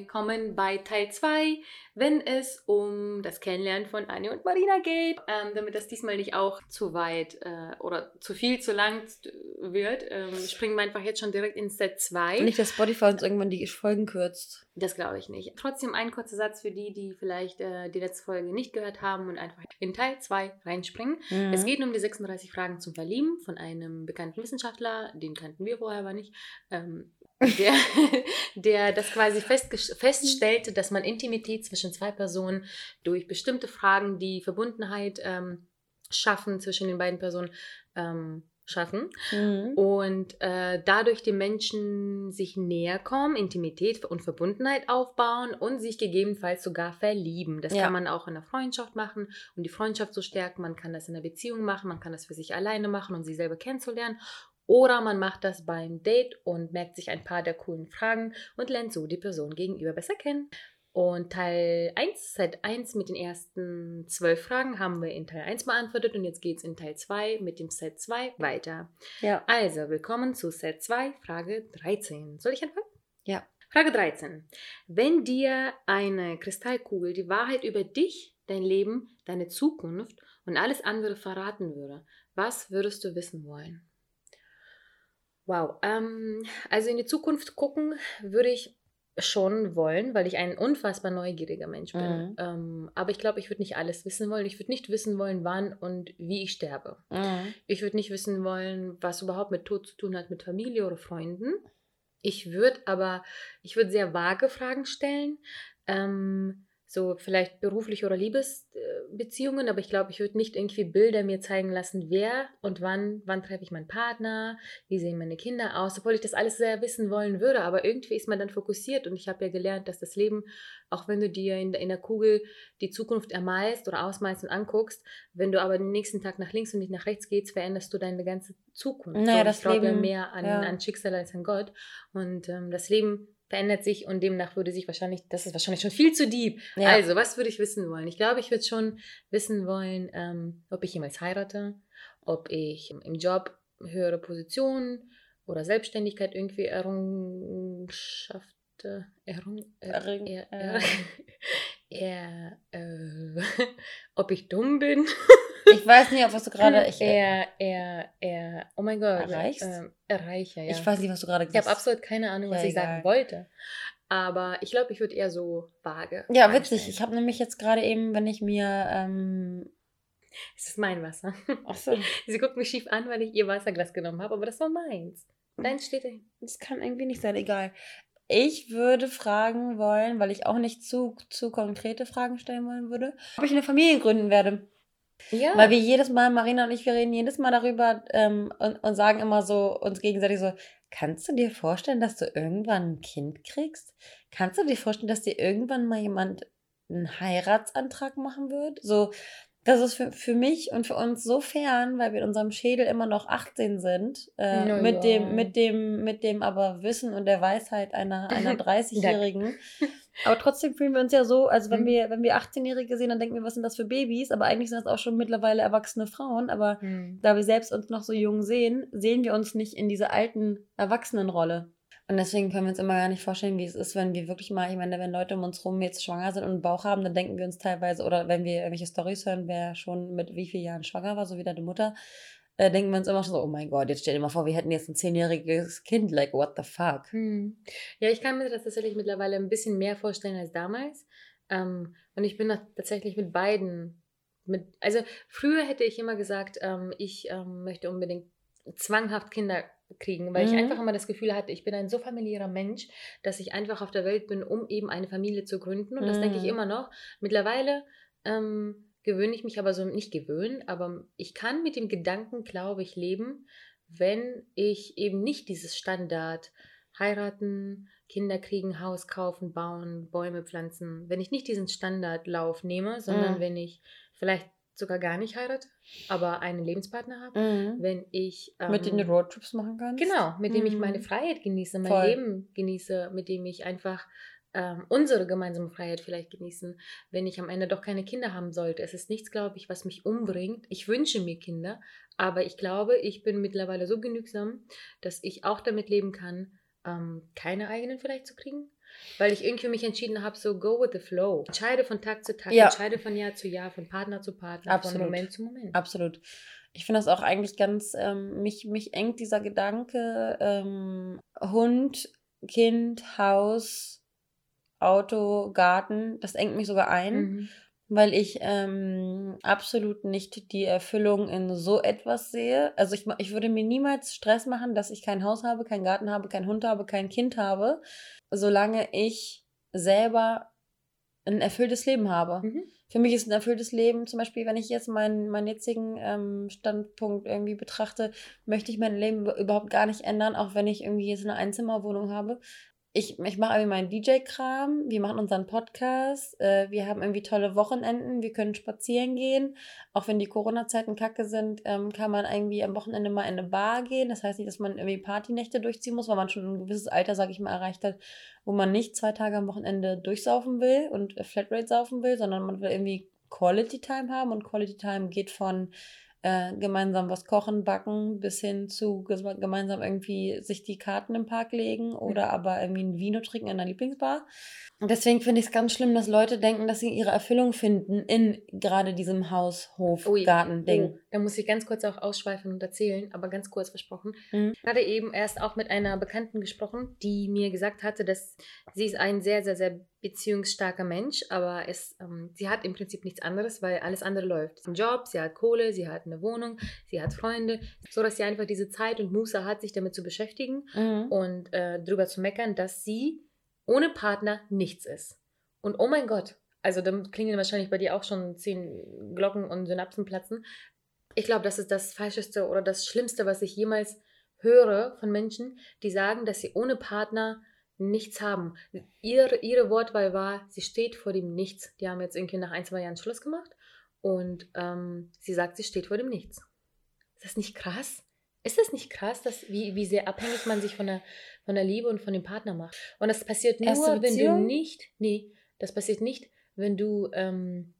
Willkommen bei Teil 2, wenn es um das Kennenlernen von Annie und Marina geht. Ähm, damit das diesmal nicht auch zu weit äh, oder zu viel, zu lang wird, ähm, springen wir einfach jetzt schon direkt in Set 2. Nicht, dass Spotify uns irgendwann die Folgen kürzt. Das glaube ich nicht. Trotzdem ein kurzer Satz für die, die vielleicht äh, die letzte Folge nicht gehört haben und einfach in Teil 2 reinspringen. Mhm. Es geht um die 36 Fragen zum Verlieben von einem bekannten Wissenschaftler, den kannten wir vorher aber nicht. Ähm, der, der das quasi feststellte, dass man Intimität zwischen zwei Personen durch bestimmte Fragen, die Verbundenheit ähm, schaffen zwischen den beiden Personen, ähm, schaffen. Mhm. Und äh, dadurch die Menschen sich näher kommen, Intimität und Verbundenheit aufbauen und sich gegebenenfalls sogar verlieben. Das Ja. kann man auch in der Freundschaft machen, um die Freundschaft zu stärken. Man kann das in der Beziehung machen, man kann das für sich alleine machen, um sich selber kennenzulernen. Oder man macht das beim Date und merkt sich ein paar der coolen Fragen und lernt so die Person gegenüber besser kennen. Und Teil 1, Set 1 mit den ersten zwölf Fragen haben wir in Teil 1 beantwortet und jetzt geht es in Teil 2 mit dem Set 2 weiter. Ja. Also, willkommen zu Set 2, Frage 13. Soll ich anfangen? Ja. Frage 13. Wenn dir eine Kristallkugel die Wahrheit über dich, dein Leben, deine Zukunft und alles andere verraten würde, was würdest du wissen wollen? Wow. Ähm, also in die Zukunft gucken würde ich schon wollen, weil ich ein unfassbar neugieriger Mensch bin. Mhm. Ähm, aber ich glaube, ich würde nicht alles wissen wollen. Ich würde nicht wissen wollen, wann und wie ich sterbe. Mhm. Ich würde nicht wissen wollen, was überhaupt mit Tod zu tun hat, mit Familie oder Freunden. Ich würde aber, ich würde sehr vage Fragen stellen. Ähm, so vielleicht berufliche oder Liebesbeziehungen, aber ich glaube, ich würde nicht irgendwie Bilder mir zeigen lassen, wer und wann, wann treffe ich meinen Partner, wie sehen meine Kinder aus, obwohl ich das alles sehr wissen wollen würde, aber irgendwie ist man dann fokussiert und ich habe ja gelernt, dass das Leben, auch wenn du dir in, der- in der Kugel die Zukunft ermalst oder ausmalst und anguckst, wenn du aber den nächsten Tag nach links und nicht nach rechts gehst, veränderst du deine ganze Zukunft. Naja, Und das ich glaube Leben- mehr an, ja. an Schicksal als an Gott und ähm, das Leben verändert sich und demnach würde sich wahrscheinlich, das ist wahrscheinlich schon viel zu deep. Ja. Also, was würde ich wissen wollen? Ich glaube, ich würde schon wissen wollen, ähm, ob ich jemals heirate, ob ich im Job höhere Positionen oder Selbstständigkeit irgendwie Errungenschaften, Errung, er, Errung- er, er, er, äh, ob ich dumm bin. Ich weiß nicht, auf was du gerade. Ich, er, er, er, oh mein Gott. Erreichst? Ähm, erreiche, ja. ich weiß nicht, was du gerade Ich habe absolut keine Ahnung, was Ja, ich sagen egal. wollte. Aber ich glaube, ich würde eher so vage. Ja, witzig. Ich habe nämlich jetzt gerade eben, wenn ich mir. Ähm, Es ist mein Wasser. achso, Sie guckt mich schief an, weil ich ihr Wasserglas genommen habe, aber das war meins. Deins steht dahin. das kann irgendwie nicht sein, egal. Ich würde fragen wollen, weil ich auch nicht zu, zu konkrete Fragen stellen wollen würde, ob ich eine Familie gründen werde. Ja. Weil wir jedes Mal, Marina und ich, wir reden jedes Mal darüber ähm, und, und sagen immer so uns gegenseitig so, kannst du dir vorstellen, dass du irgendwann ein Kind kriegst? Kannst du dir vorstellen, dass dir irgendwann mal jemand einen Heiratsantrag machen wird? So, das ist für, für mich und für uns so fern, weil wir in unserem Schädel immer noch 18 sind, äh, Na mit ja. dem, mit dem, mit dem aber Wissen und der Weisheit einer, einer 30-Jährigen. Aber trotzdem fühlen wir uns ja so, also wenn Mhm. wir, wenn wir 18-Jährige sehen, dann denken wir, was sind das für Babys? Aber eigentlich sind das auch schon mittlerweile erwachsene Frauen. Aber Hm. da wir selbst uns noch so jung sehen, sehen wir uns nicht in dieser alten Erwachsenenrolle. Und deswegen können wir uns immer gar nicht vorstellen, wie es ist, wenn wir wirklich mal, ich meine, wenn Leute um uns rum jetzt schwanger sind und einen Bauch haben, dann denken wir uns teilweise, oder wenn wir irgendwelche Storys hören, wer schon mit wie vielen Jahren schwanger war, so wie deine Mutter, äh, denken wir uns immer schon so, oh mein Gott, jetzt stell dir mal vor, wir hätten jetzt ein zehnjähriges Kind, like, what the fuck? Hm. Ja, ich kann mir das tatsächlich mittlerweile ein bisschen mehr vorstellen als damals. Ähm, und ich bin tatsächlich mit beiden. Mit, also früher hätte ich immer gesagt, ähm, ich ähm, möchte unbedingt zwanghaft Kinder kriegen, weil ich Mhm. einfach immer das Gefühl hatte, ich bin ein so familiärer Mensch, dass ich einfach auf der Welt bin, um eben eine Familie zu gründen. Und das denke ich Mhm. immer noch. Mittlerweile ähm, gewöhne ich mich aber so, nicht gewöhnen, aber ich kann mit dem Gedanken, glaube ich, leben, wenn ich eben nicht dieses Standard heiraten, Kinder kriegen, Haus kaufen, bauen, Bäume pflanzen. Wenn ich nicht diesen Standardlauf nehme, sondern Mhm. wenn ich vielleicht sogar gar nicht heirate, aber einen Lebenspartner habe, Mhm. wenn ich Mit denen du ähm, Roadtrips machen kannst. Genau, mit dem ich meine Mhm. Freiheit genieße, mein Voll. Leben genieße, mit dem ich einfach ähm, unsere gemeinsame Freiheit vielleicht genießen, wenn ich am Ende doch keine Kinder haben sollte. Es ist nichts, glaube ich, was mich umbringt. Ich wünsche mir Kinder, aber ich glaube, ich bin mittlerweile so genügsam, dass ich auch damit leben kann, ähm, keine eigenen vielleicht zu kriegen. Weil ich irgendwie mich entschieden habe, so go with the flow. Entscheide von Tag zu Tag, Ja. entscheide von Jahr zu Jahr, von Partner zu Partner, Absolut. von Moment zu Moment. Absolut. Ich finde das auch eigentlich ganz, ähm, mich, mich engt dieser Gedanke, ähm, Hund, Kind, Haus, Auto, Garten, das engt mich sogar ein, Mhm. weil ich ähm, absolut nicht die Erfüllung in so etwas sehe. Also ich, ich würde mir niemals Stress machen, dass ich kein Haus habe, keinen Garten habe, keinen Hund habe, kein Kind habe, solange ich selber ein erfülltes Leben habe. Mhm. Für mich ist ein erfülltes Leben, zum Beispiel, wenn ich jetzt meinen, meinen jetzigen ähm, Standpunkt irgendwie betrachte, möchte ich mein Leben über- überhaupt gar nicht ändern, auch wenn ich irgendwie jetzt eine Einzimmerwohnung habe. Ich, ich mache irgendwie meinen DJ-Kram, wir machen unseren Podcast, äh, wir haben irgendwie tolle Wochenenden, wir können spazieren gehen. Auch wenn die Corona-Zeiten kacke sind, ähm, kann man irgendwie am Wochenende mal in eine Bar gehen. Das heißt nicht, dass man irgendwie Partynächte durchziehen muss, weil man schon ein gewisses Alter, sage ich mal, erreicht hat, wo man nicht zwei Tage am Wochenende durchsaufen will und äh, Flatrate saufen will, sondern man will irgendwie Quality Time haben und Quality Time geht von äh, gemeinsam was kochen, backen bis hin zu gemeinsam irgendwie sich die Karten im Park legen oder aber irgendwie ein Vino trinken in einer Lieblingsbar. Und deswegen finde ich es ganz schlimm, dass Leute denken, dass sie ihre Erfüllung finden in gerade diesem Haus, Hof, Garten-Ding. Da muss ich ganz kurz auch ausschweifen und erzählen, aber ganz kurz versprochen. Mhm. Ich hatte eben erst auch mit einer Bekannten gesprochen, die mir gesagt hatte, dass sie ist ein sehr, sehr, sehr beziehungsstarker Mensch, aber es, ähm, sie hat im Prinzip nichts anderes, weil alles andere läuft. Sie hat einen Job, sie hat Kohle, sie hat eine Wohnung, sie hat Freunde, so dass sie einfach diese Zeit und Muße hat, sich damit zu beschäftigen Mhm. und äh, drüber zu meckern, dass sie ohne Partner nichts ist. Und oh mein Gott, also dann klingen wahrscheinlich bei dir auch schon zehn Glocken und Synapsen platzen. Ich glaube, das ist das Falscheste oder das Schlimmste, was ich jemals höre von Menschen, die sagen, dass sie ohne Partner nichts haben. Ihre, ihre Wortwahl war, sie steht vor dem Nichts. Die haben jetzt irgendwie nach ein, zwei Jahren Schluss gemacht und ähm, sie sagt, sie steht vor dem Nichts. Ist das nicht krass? Ist das nicht krass, dass, wie, wie sehr abhängig man sich von der, von der Liebe und von dem Partner macht? Und das passiert nur, wenn du nicht, nee, das passiert nicht, wenn du ähm,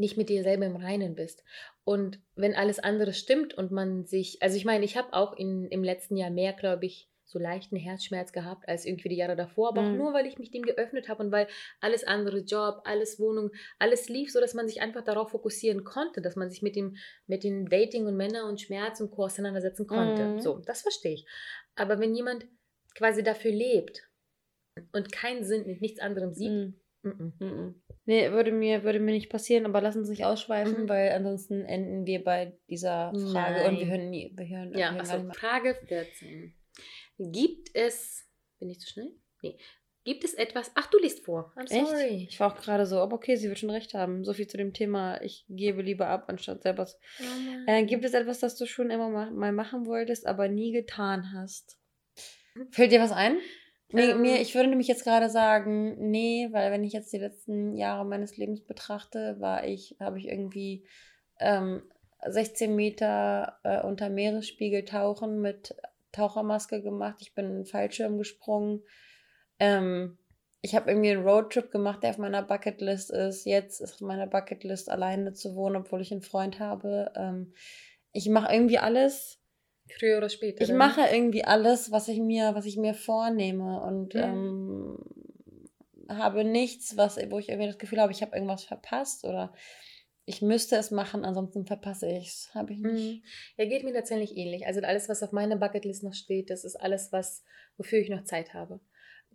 nicht mit dir selber im Reinen bist. Und wenn alles andere stimmt und man sich, also ich meine, ich habe auch in, im letzten Jahr mehr, glaube ich, so leichten Herzschmerz gehabt als irgendwie die Jahre davor, aber auch Mhm. nur, weil ich mich dem geöffnet habe und weil alles andere, Job, alles Wohnung, alles lief, so dass man sich einfach darauf fokussieren konnte, dass man sich mit dem, mit dem Dating und Männer und Schmerz und Co. auseinandersetzen konnte. Mhm. So, das verstehe ich. Aber wenn jemand quasi dafür lebt und keinen Sinn mit nichts anderem sieht, Mhm. Mm, mm. Nee, würde mir, würde mir nicht passieren, aber lass uns nicht ausschweifen, Mhm. weil ansonsten enden wir bei dieser Frage und wir Nein. hören nie. Wir hören, wir Ja, hören gar also. Frage 14. Gibt es, bin ich zu schnell? Nee. Gibt es etwas, ach, du liest vor. I'm sorry. Echt? Ich war auch gerade so, aber okay, sie wird schon recht haben. So viel zu dem Thema, ich gebe lieber ab, anstatt selber. zu- Oh. Äh, gibt es etwas, das du schon immer ma mal machen wolltest, aber nie getan hast? Fällt dir was ein? Nee, Ähm. mir, ich würde nämlich jetzt gerade sagen, nee, weil wenn ich jetzt die letzten Jahre meines Lebens betrachte, war ich, habe ich irgendwie ähm, 16 Meter äh, unter Meeresspiegel tauchen mit Tauchermaske gemacht. Ich bin in einen Fallschirm gesprungen. Ähm, ich habe irgendwie einen Roadtrip gemacht, der auf meiner Bucketlist ist. Jetzt ist auf meiner Bucketlist alleine zu wohnen, obwohl ich einen Freund habe. Ähm, ich mache irgendwie alles, Früher oder später. ich mache irgendwie alles, was ich mir, was ich mir vornehme und Mhm. ähm, habe nichts, was, wo ich irgendwie das Gefühl habe, ich habe irgendwas verpasst oder ich müsste es machen, ansonsten verpasse ich es. Habe ich nicht. Mhm. Ja, geht mir tatsächlich ähnlich. Also alles, was auf meiner Bucketlist noch steht, das ist alles, was, wofür ich noch Zeit habe.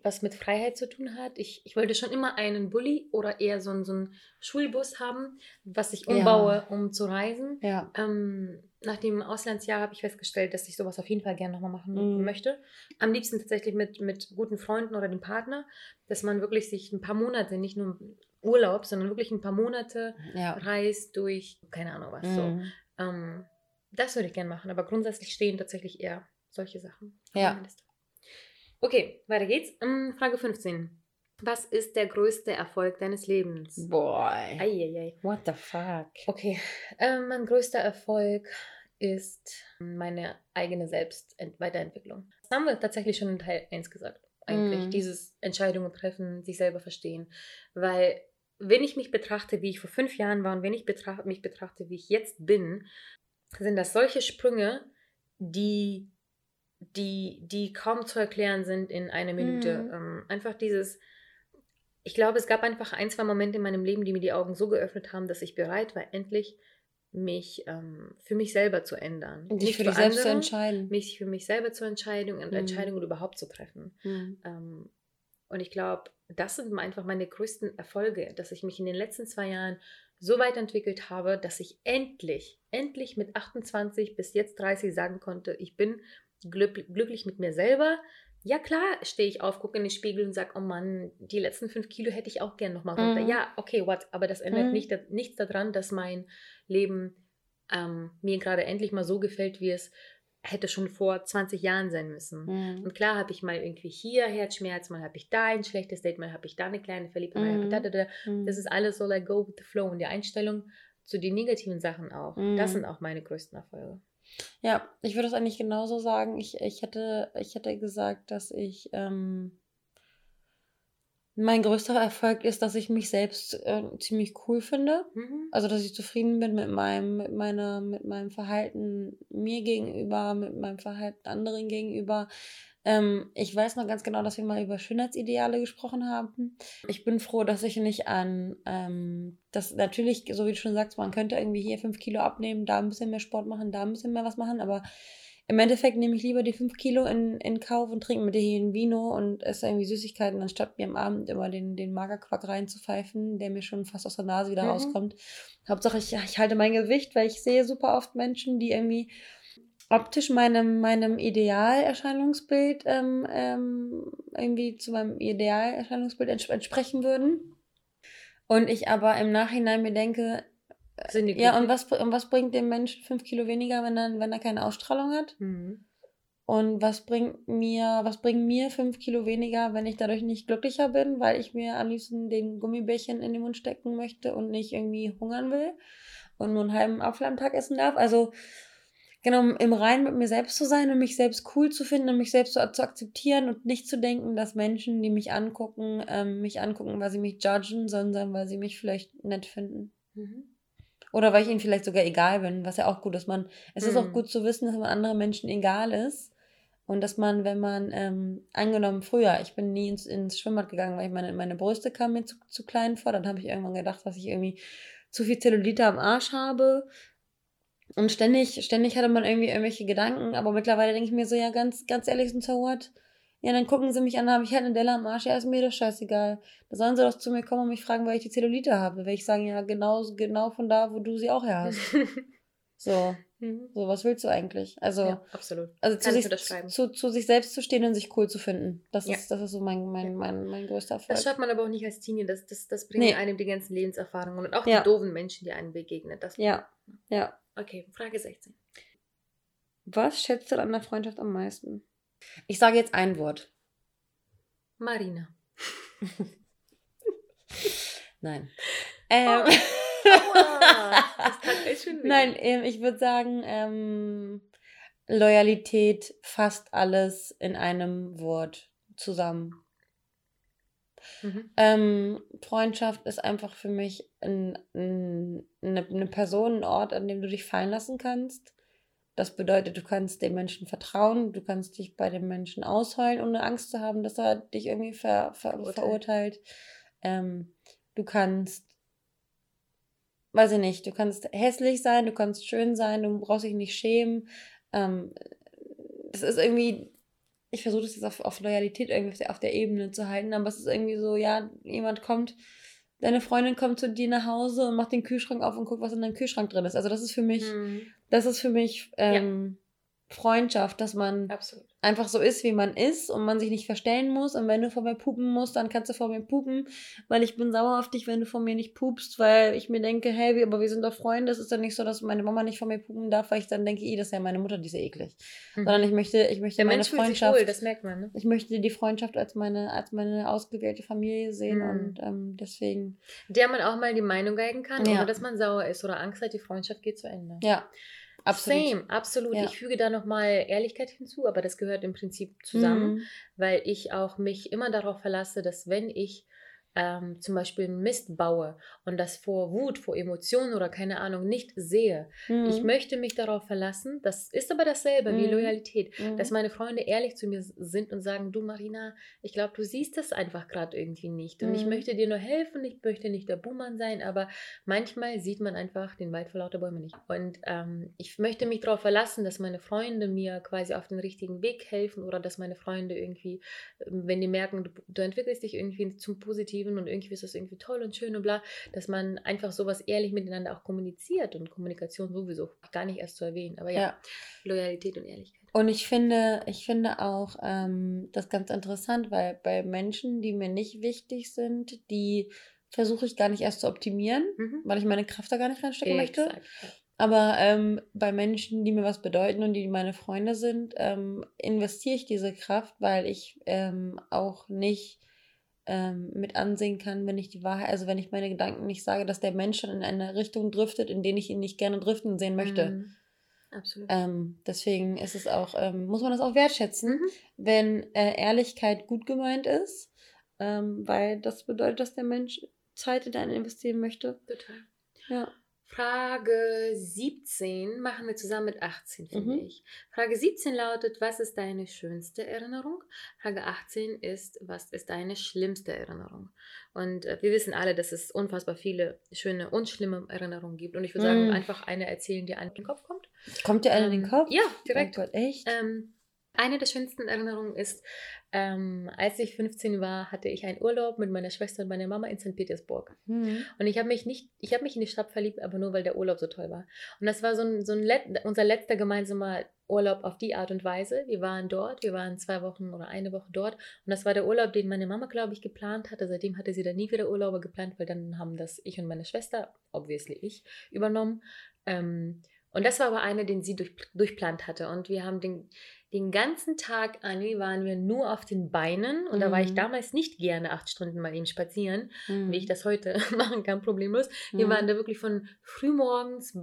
Was mit Freiheit zu tun hat. Ich, ich wollte schon immer einen Bulli oder eher so, einen- so einen Schulbus haben, was ich Ja. umbaue, um zu reisen. Ja. Ähm, nach dem Auslandsjahr habe ich festgestellt, dass ich sowas auf jeden Fall gerne nochmal machen Mhm. möchte. Am liebsten tatsächlich mit, mit guten Freunden oder dem Partner, dass man wirklich sich ein paar Monate, nicht nur Urlaub, sondern wirklich ein paar Monate Ja. reist durch, keine Ahnung was. So. Mhm. Ähm, das würde ich gerne machen, aber grundsätzlich stehen tatsächlich eher solche Sachen. Ja. Okay, weiter geht's. Ähm, Frage 15. Was ist der größte Erfolg deines Lebens? Boy. Eieiei. What the fuck? Okay, ähm, mein größter Erfolg ist meine eigene Selbstweiterentwicklung. Das haben wir tatsächlich schon in Teil 1 gesagt. Eigentlich Mhm. dieses Entscheidungen treffen, sich selber verstehen. Weil wenn ich mich betrachte, wie ich vor fünf Jahren war und wenn ich betracht, mich betrachte, wie ich jetzt bin, sind das solche Sprünge, die, die, die kaum zu erklären sind in einer Minute. Mhm. Ähm, einfach dieses, ich glaube, es gab einfach ein, zwei Momente in meinem Leben, die mir die Augen so geöffnet haben, dass ich bereit war, endlich mich ähm, für mich selber zu ändern. Und dich für dich selbst zu entscheiden. Mich für mich selber zu entscheiden und Mhm. Entscheidungen überhaupt zu treffen. Mhm. Ähm, und ich glaube, das sind einfach meine größten Erfolge, dass ich mich in den letzten zwei Jahren so weit entwickelt habe, dass ich endlich, endlich mit 28 bis jetzt 30 sagen konnte, ich bin glück, glücklich mit mir selber. Ja klar, stehe ich auf, gucke in den Spiegel und sage, oh Mann, die letzten fünf Kilo hätte ich auch gern nochmal runter. Mhm. Ja, okay, what? Aber das ändert Mhm. nicht, nichts daran, dass mein Leben ähm, mir gerade endlich mal so gefällt, wie es hätte schon vor 20 Jahren sein müssen. Mhm. Und klar habe ich mal irgendwie hier Herzschmerz, mal habe ich da ein schlechtes Date, mal habe ich da eine kleine Verliebtheit, mal habe ich da, da, da. Mhm. Das ist alles so like go with the flow und die Einstellung zu den negativen Sachen auch. Das Mhm. sind auch meine größten Erfolge. Ja, ich würde es eigentlich genauso sagen. Ich, ich, hätte, ich hätte gesagt, dass ich ähm, mein größter Erfolg ist, dass ich mich selbst äh, ziemlich cool finde. Mhm. Also, dass ich zufrieden bin mit meinem, mit meiner, mit meinem Verhalten mir gegenüber, mit meinem Verhalten anderen gegenüber. Ähm, ich weiß noch ganz genau, dass wir mal über Schönheitsideale gesprochen haben. Ich bin froh, dass ich nicht an, ähm, das natürlich, so wie du schon sagst, man könnte irgendwie hier fünf Kilo abnehmen, da ein bisschen mehr Sport machen, da ein bisschen mehr was machen, aber im Endeffekt nehme ich lieber die fünf Kilo in, in Kauf und trinke mit dir hier ein Vino und esse irgendwie Süßigkeiten, anstatt mir am Abend immer den, den Magerquark reinzupfeifen, der mir schon fast aus der Nase wieder Mhm. rauskommt. Hauptsache, ich, ich halte mein Gewicht, weil ich sehe super oft Menschen, die irgendwie optisch meinem, meinem Idealerscheinungsbild ähm, ähm, irgendwie zu meinem Idealerscheinungsbild ents entsprechen würden. Und ich aber im Nachhinein mir denke, Sind die ja, und was, und was bringt dem Menschen fünf Kilo weniger, wenn er, wenn er keine Ausstrahlung hat? Mhm. Und was bringt mir, was bringen mir fünf Kilo weniger, wenn ich dadurch nicht glücklicher bin, weil ich mir am liebsten den Gummibärchen in den Mund stecken möchte und nicht irgendwie hungern will und nur einen halben Apfel am Tag essen darf? Also, genau, im Reinen mit mir selbst zu sein und mich selbst cool zu finden und mich selbst zu, zu akzeptieren und nicht zu denken, dass Menschen, die mich angucken, ähm, mich angucken, weil sie mich judgen, sondern weil sie mich vielleicht nett finden. Mhm. Oder weil ich ihnen vielleicht sogar egal bin, was ja auch gut ist. Man, es ist auch Mhm. gut zu wissen, dass man anderen Menschen egal ist. Und dass man, wenn man, ähm, angenommen früher, ich bin nie ins, ins Schwimmbad gegangen, weil ich meine, meine Brüste kamen mir zu, zu klein vor. Dann habe ich irgendwann gedacht, dass ich irgendwie zu viel Zellulite am Arsch habe. Und ständig, ständig hatte man irgendwie irgendwelche Gedanken. Aber mittlerweile denke ich mir so, ja, ganz, ganz ehrlich, so what? Ja, dann gucken sie mich an, habe ich halt eine Delle am Arsch. Ja, ist mir doch scheißegal. Da sollen sie doch zu mir kommen und mich fragen, weil ich die Zellulite habe. Werde ich sagen, ja, genau, genau von da, wo du sie auch her hast. So, Mhm. so, was willst du eigentlich? Also, Ja, absolut. also zu sich, zu, zu sich selbst zu stehen und sich cool zu finden. Das, Ja. ist, das ist so mein, mein, mein, mein größter Erfolg. Das schafft man aber auch nicht als Teenie. Das, das, das bringt Nee. einem die ganzen Lebenserfahrungen und auch Ja. die doofen Menschen, die einem begegnen. Das Ja, ja. Okay, Frage 16. Was schätzt du an der Freundschaft am meisten? Ich sage jetzt ein Wort. Marina. Nein. Ähm, weh. Nein, ähm, ich würde sagen, ähm, Loyalität, fast alles in einem Wort zusammen. Mhm. Ähm, Freundschaft ist einfach für mich ein, ein, eine, eine Person, ein Ort, an dem du dich fallen lassen kannst. Das bedeutet, du kannst dem Menschen vertrauen, du kannst dich bei dem Menschen ausheulen, ohne Angst zu haben, dass er dich irgendwie ver, ver, Verurteilt. verurteilt. Ähm, du kannst, weiß ich nicht, du kannst hässlich sein, du kannst schön sein, du brauchst dich nicht schämen. Ähm, es ist irgendwie, ich versuche das jetzt auf, auf Loyalität irgendwie auf der, auf der Ebene zu halten, aber es ist irgendwie so, ja, jemand kommt, deine Freundin kommt zu dir nach Hause und macht den Kühlschrank auf und guckt, was in deinem Kühlschrank drin ist. Also das ist für mich, Mhm. das ist für mich ähm, Freundschaft, dass man Absolut. einfach so ist, wie man ist und man sich nicht verstellen muss. Und wenn du vor mir pupen musst, dann kannst du vor mir pupen, weil ich bin sauer auf dich, wenn du vor mir nicht pupst, weil ich mir denke, hey, aber wir sind doch Freunde. Es ist dann nicht so, dass meine Mama nicht vor mir pupen darf, weil ich dann denke, das ist ja meine Mutter, die ist ja eklig. Mhm. Sondern ich möchte, ich möchte Der meine Mensch Freundschaft. wohl, das merkt man, ne? Ich möchte die Freundschaft als meine, als meine ausgewählte Familie sehen Mhm. und ähm, deswegen, Der man auch mal die Meinung geigen kann, Ja. ohne dass man sauer ist oder Angst hat, die Freundschaft geht zu Ende. ja, absolut. Same, absolut. Ja. Ich füge da nochmal Ehrlichkeit hinzu, aber das gehört im Prinzip zusammen, Mhm. weil ich auch mich immer darauf verlasse, dass wenn ich ähm, zum Beispiel Mist baue und das vor Wut, vor Emotionen oder keine Ahnung nicht sehe, Mhm. ich möchte mich darauf verlassen, das ist aber dasselbe wie Mhm. Loyalität, Mhm. dass meine Freunde ehrlich zu mir sind und sagen, du Marina, ich glaube, du siehst das einfach gerade irgendwie nicht und ich Mhm. möchte dir nur helfen, ich möchte nicht der Buhmann sein, aber manchmal sieht man einfach den Wald vor lauter Bäumen nicht. Und ähm, ich möchte mich darauf verlassen, dass meine Freunde mir quasi auf den richtigen Weg helfen oder dass meine Freunde irgendwie, wenn die merken, du, du entwickelst dich irgendwie zum Positiven und irgendwie ist das irgendwie toll und schön und bla, dass man einfach sowas ehrlich miteinander auch kommuniziert und Kommunikation sowieso gar nicht erst zu erwähnen. Aber ja, Ja. Loyalität und Ehrlichkeit. Und ich finde, ich finde auch ähm, das ganz interessant, weil bei Menschen, die mir nicht wichtig sind, die versuche ich gar nicht erst zu optimieren, Mhm. weil ich meine Kraft da gar nicht reinstecken möchte. Exakt, ja. Aber ähm, bei Menschen, die mir was bedeuten und die meine Freunde sind, ähm, investiere ich diese Kraft, weil ich ähm, auch nicht ähm, mit ansehen kann, wenn ich die Wahrheit, also wenn ich meine Gedanken nicht sage, dass der Mensch schon in eine Richtung driftet, in den ich ihn nicht gerne driften sehen möchte. Mhm. Absolut. Ähm, deswegen ist es auch, ähm, muss man das auch wertschätzen, Mhm. wenn äh, Ehrlichkeit gut gemeint ist, ähm, weil das bedeutet, dass der Mensch Zeit in einen investieren möchte. Total. Ja. Frage 17 machen wir zusammen mit 18, finde Mhm. ich. Frage 17 lautet, was ist deine schönste Erinnerung? Frage 18 ist, was ist deine schlimmste Erinnerung? Und äh, wir wissen alle, dass es unfassbar viele schöne und schlimme Erinnerungen gibt. Und ich würde sagen, Mhm. einfach eine erzählen, die an den Kopf kommt. Kommt dir einer in den Ähm, Kopf? Ja, direkt. Oh Gott, echt? Ähm, eine der schönsten Erinnerungen ist, ähm, als ich 15 war, hatte ich einen Urlaub mit meiner Schwester und meiner Mama in St. Petersburg. Hm. Und ich habe mich nicht, ich habe mich in die Stadt verliebt, aber nur weil der Urlaub so toll war. Und das war so ein, so ein let, unser letzter gemeinsamer Urlaub auf die Art und Weise. Wir waren dort, wir waren zwei Wochen oder eine Woche dort. Und das war der Urlaub, den meine Mama, glaube ich, geplant hatte. Seitdem hatte sie dann nie wieder Urlaube geplant, weil dann haben das ich und meine Schwester, obviously ich, übernommen. Ähm, und das war aber einer, den sie durch, durchplant hatte. Und wir haben den, den ganzen Tag, Anni, waren wir nur auf den Beinen. Und da war ich Mhm. damals nicht gerne acht Stunden mal eben spazieren, Hm. wie ich das heute machen kann, problemlos. Wir Hm. waren da wirklich von frühmorgens,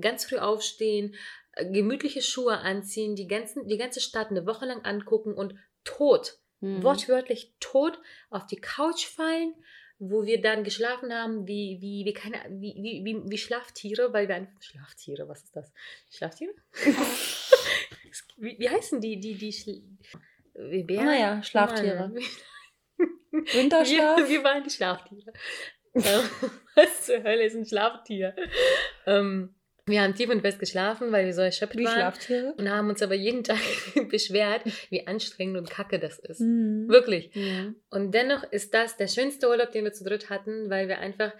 ganz früh aufstehen, äh, gemütliche Schuhe anziehen, die, ganzen, die ganze Stadt eine Woche lang angucken und tot, Hm. wortwörtlich tot, auf die Couch fallen, wo wir dann geschlafen haben, wie, wie, wie, keine, wie, wie, wie, wie Schlaftiere, weil wir einfach. Schlaftiere, was ist das? Schlaftiere? wie, wie heißen die, die, die Schl wie Bären? Naja, Schlaftiere. Winterschlaf? Wir, wir waren die Schlaftiere. Ähm, Was zur Hölle ist ein Schlaftier? Ähm, wir haben tief und fest geschlafen, weil wir so erschöpft Wie waren. Schlaftiere? Und haben uns aber jeden Tag beschwert, wie anstrengend und kacke das ist. Hm. Wirklich. Ja. Und dennoch ist das der schönste Urlaub, den wir zu dritt hatten, weil wir einfach,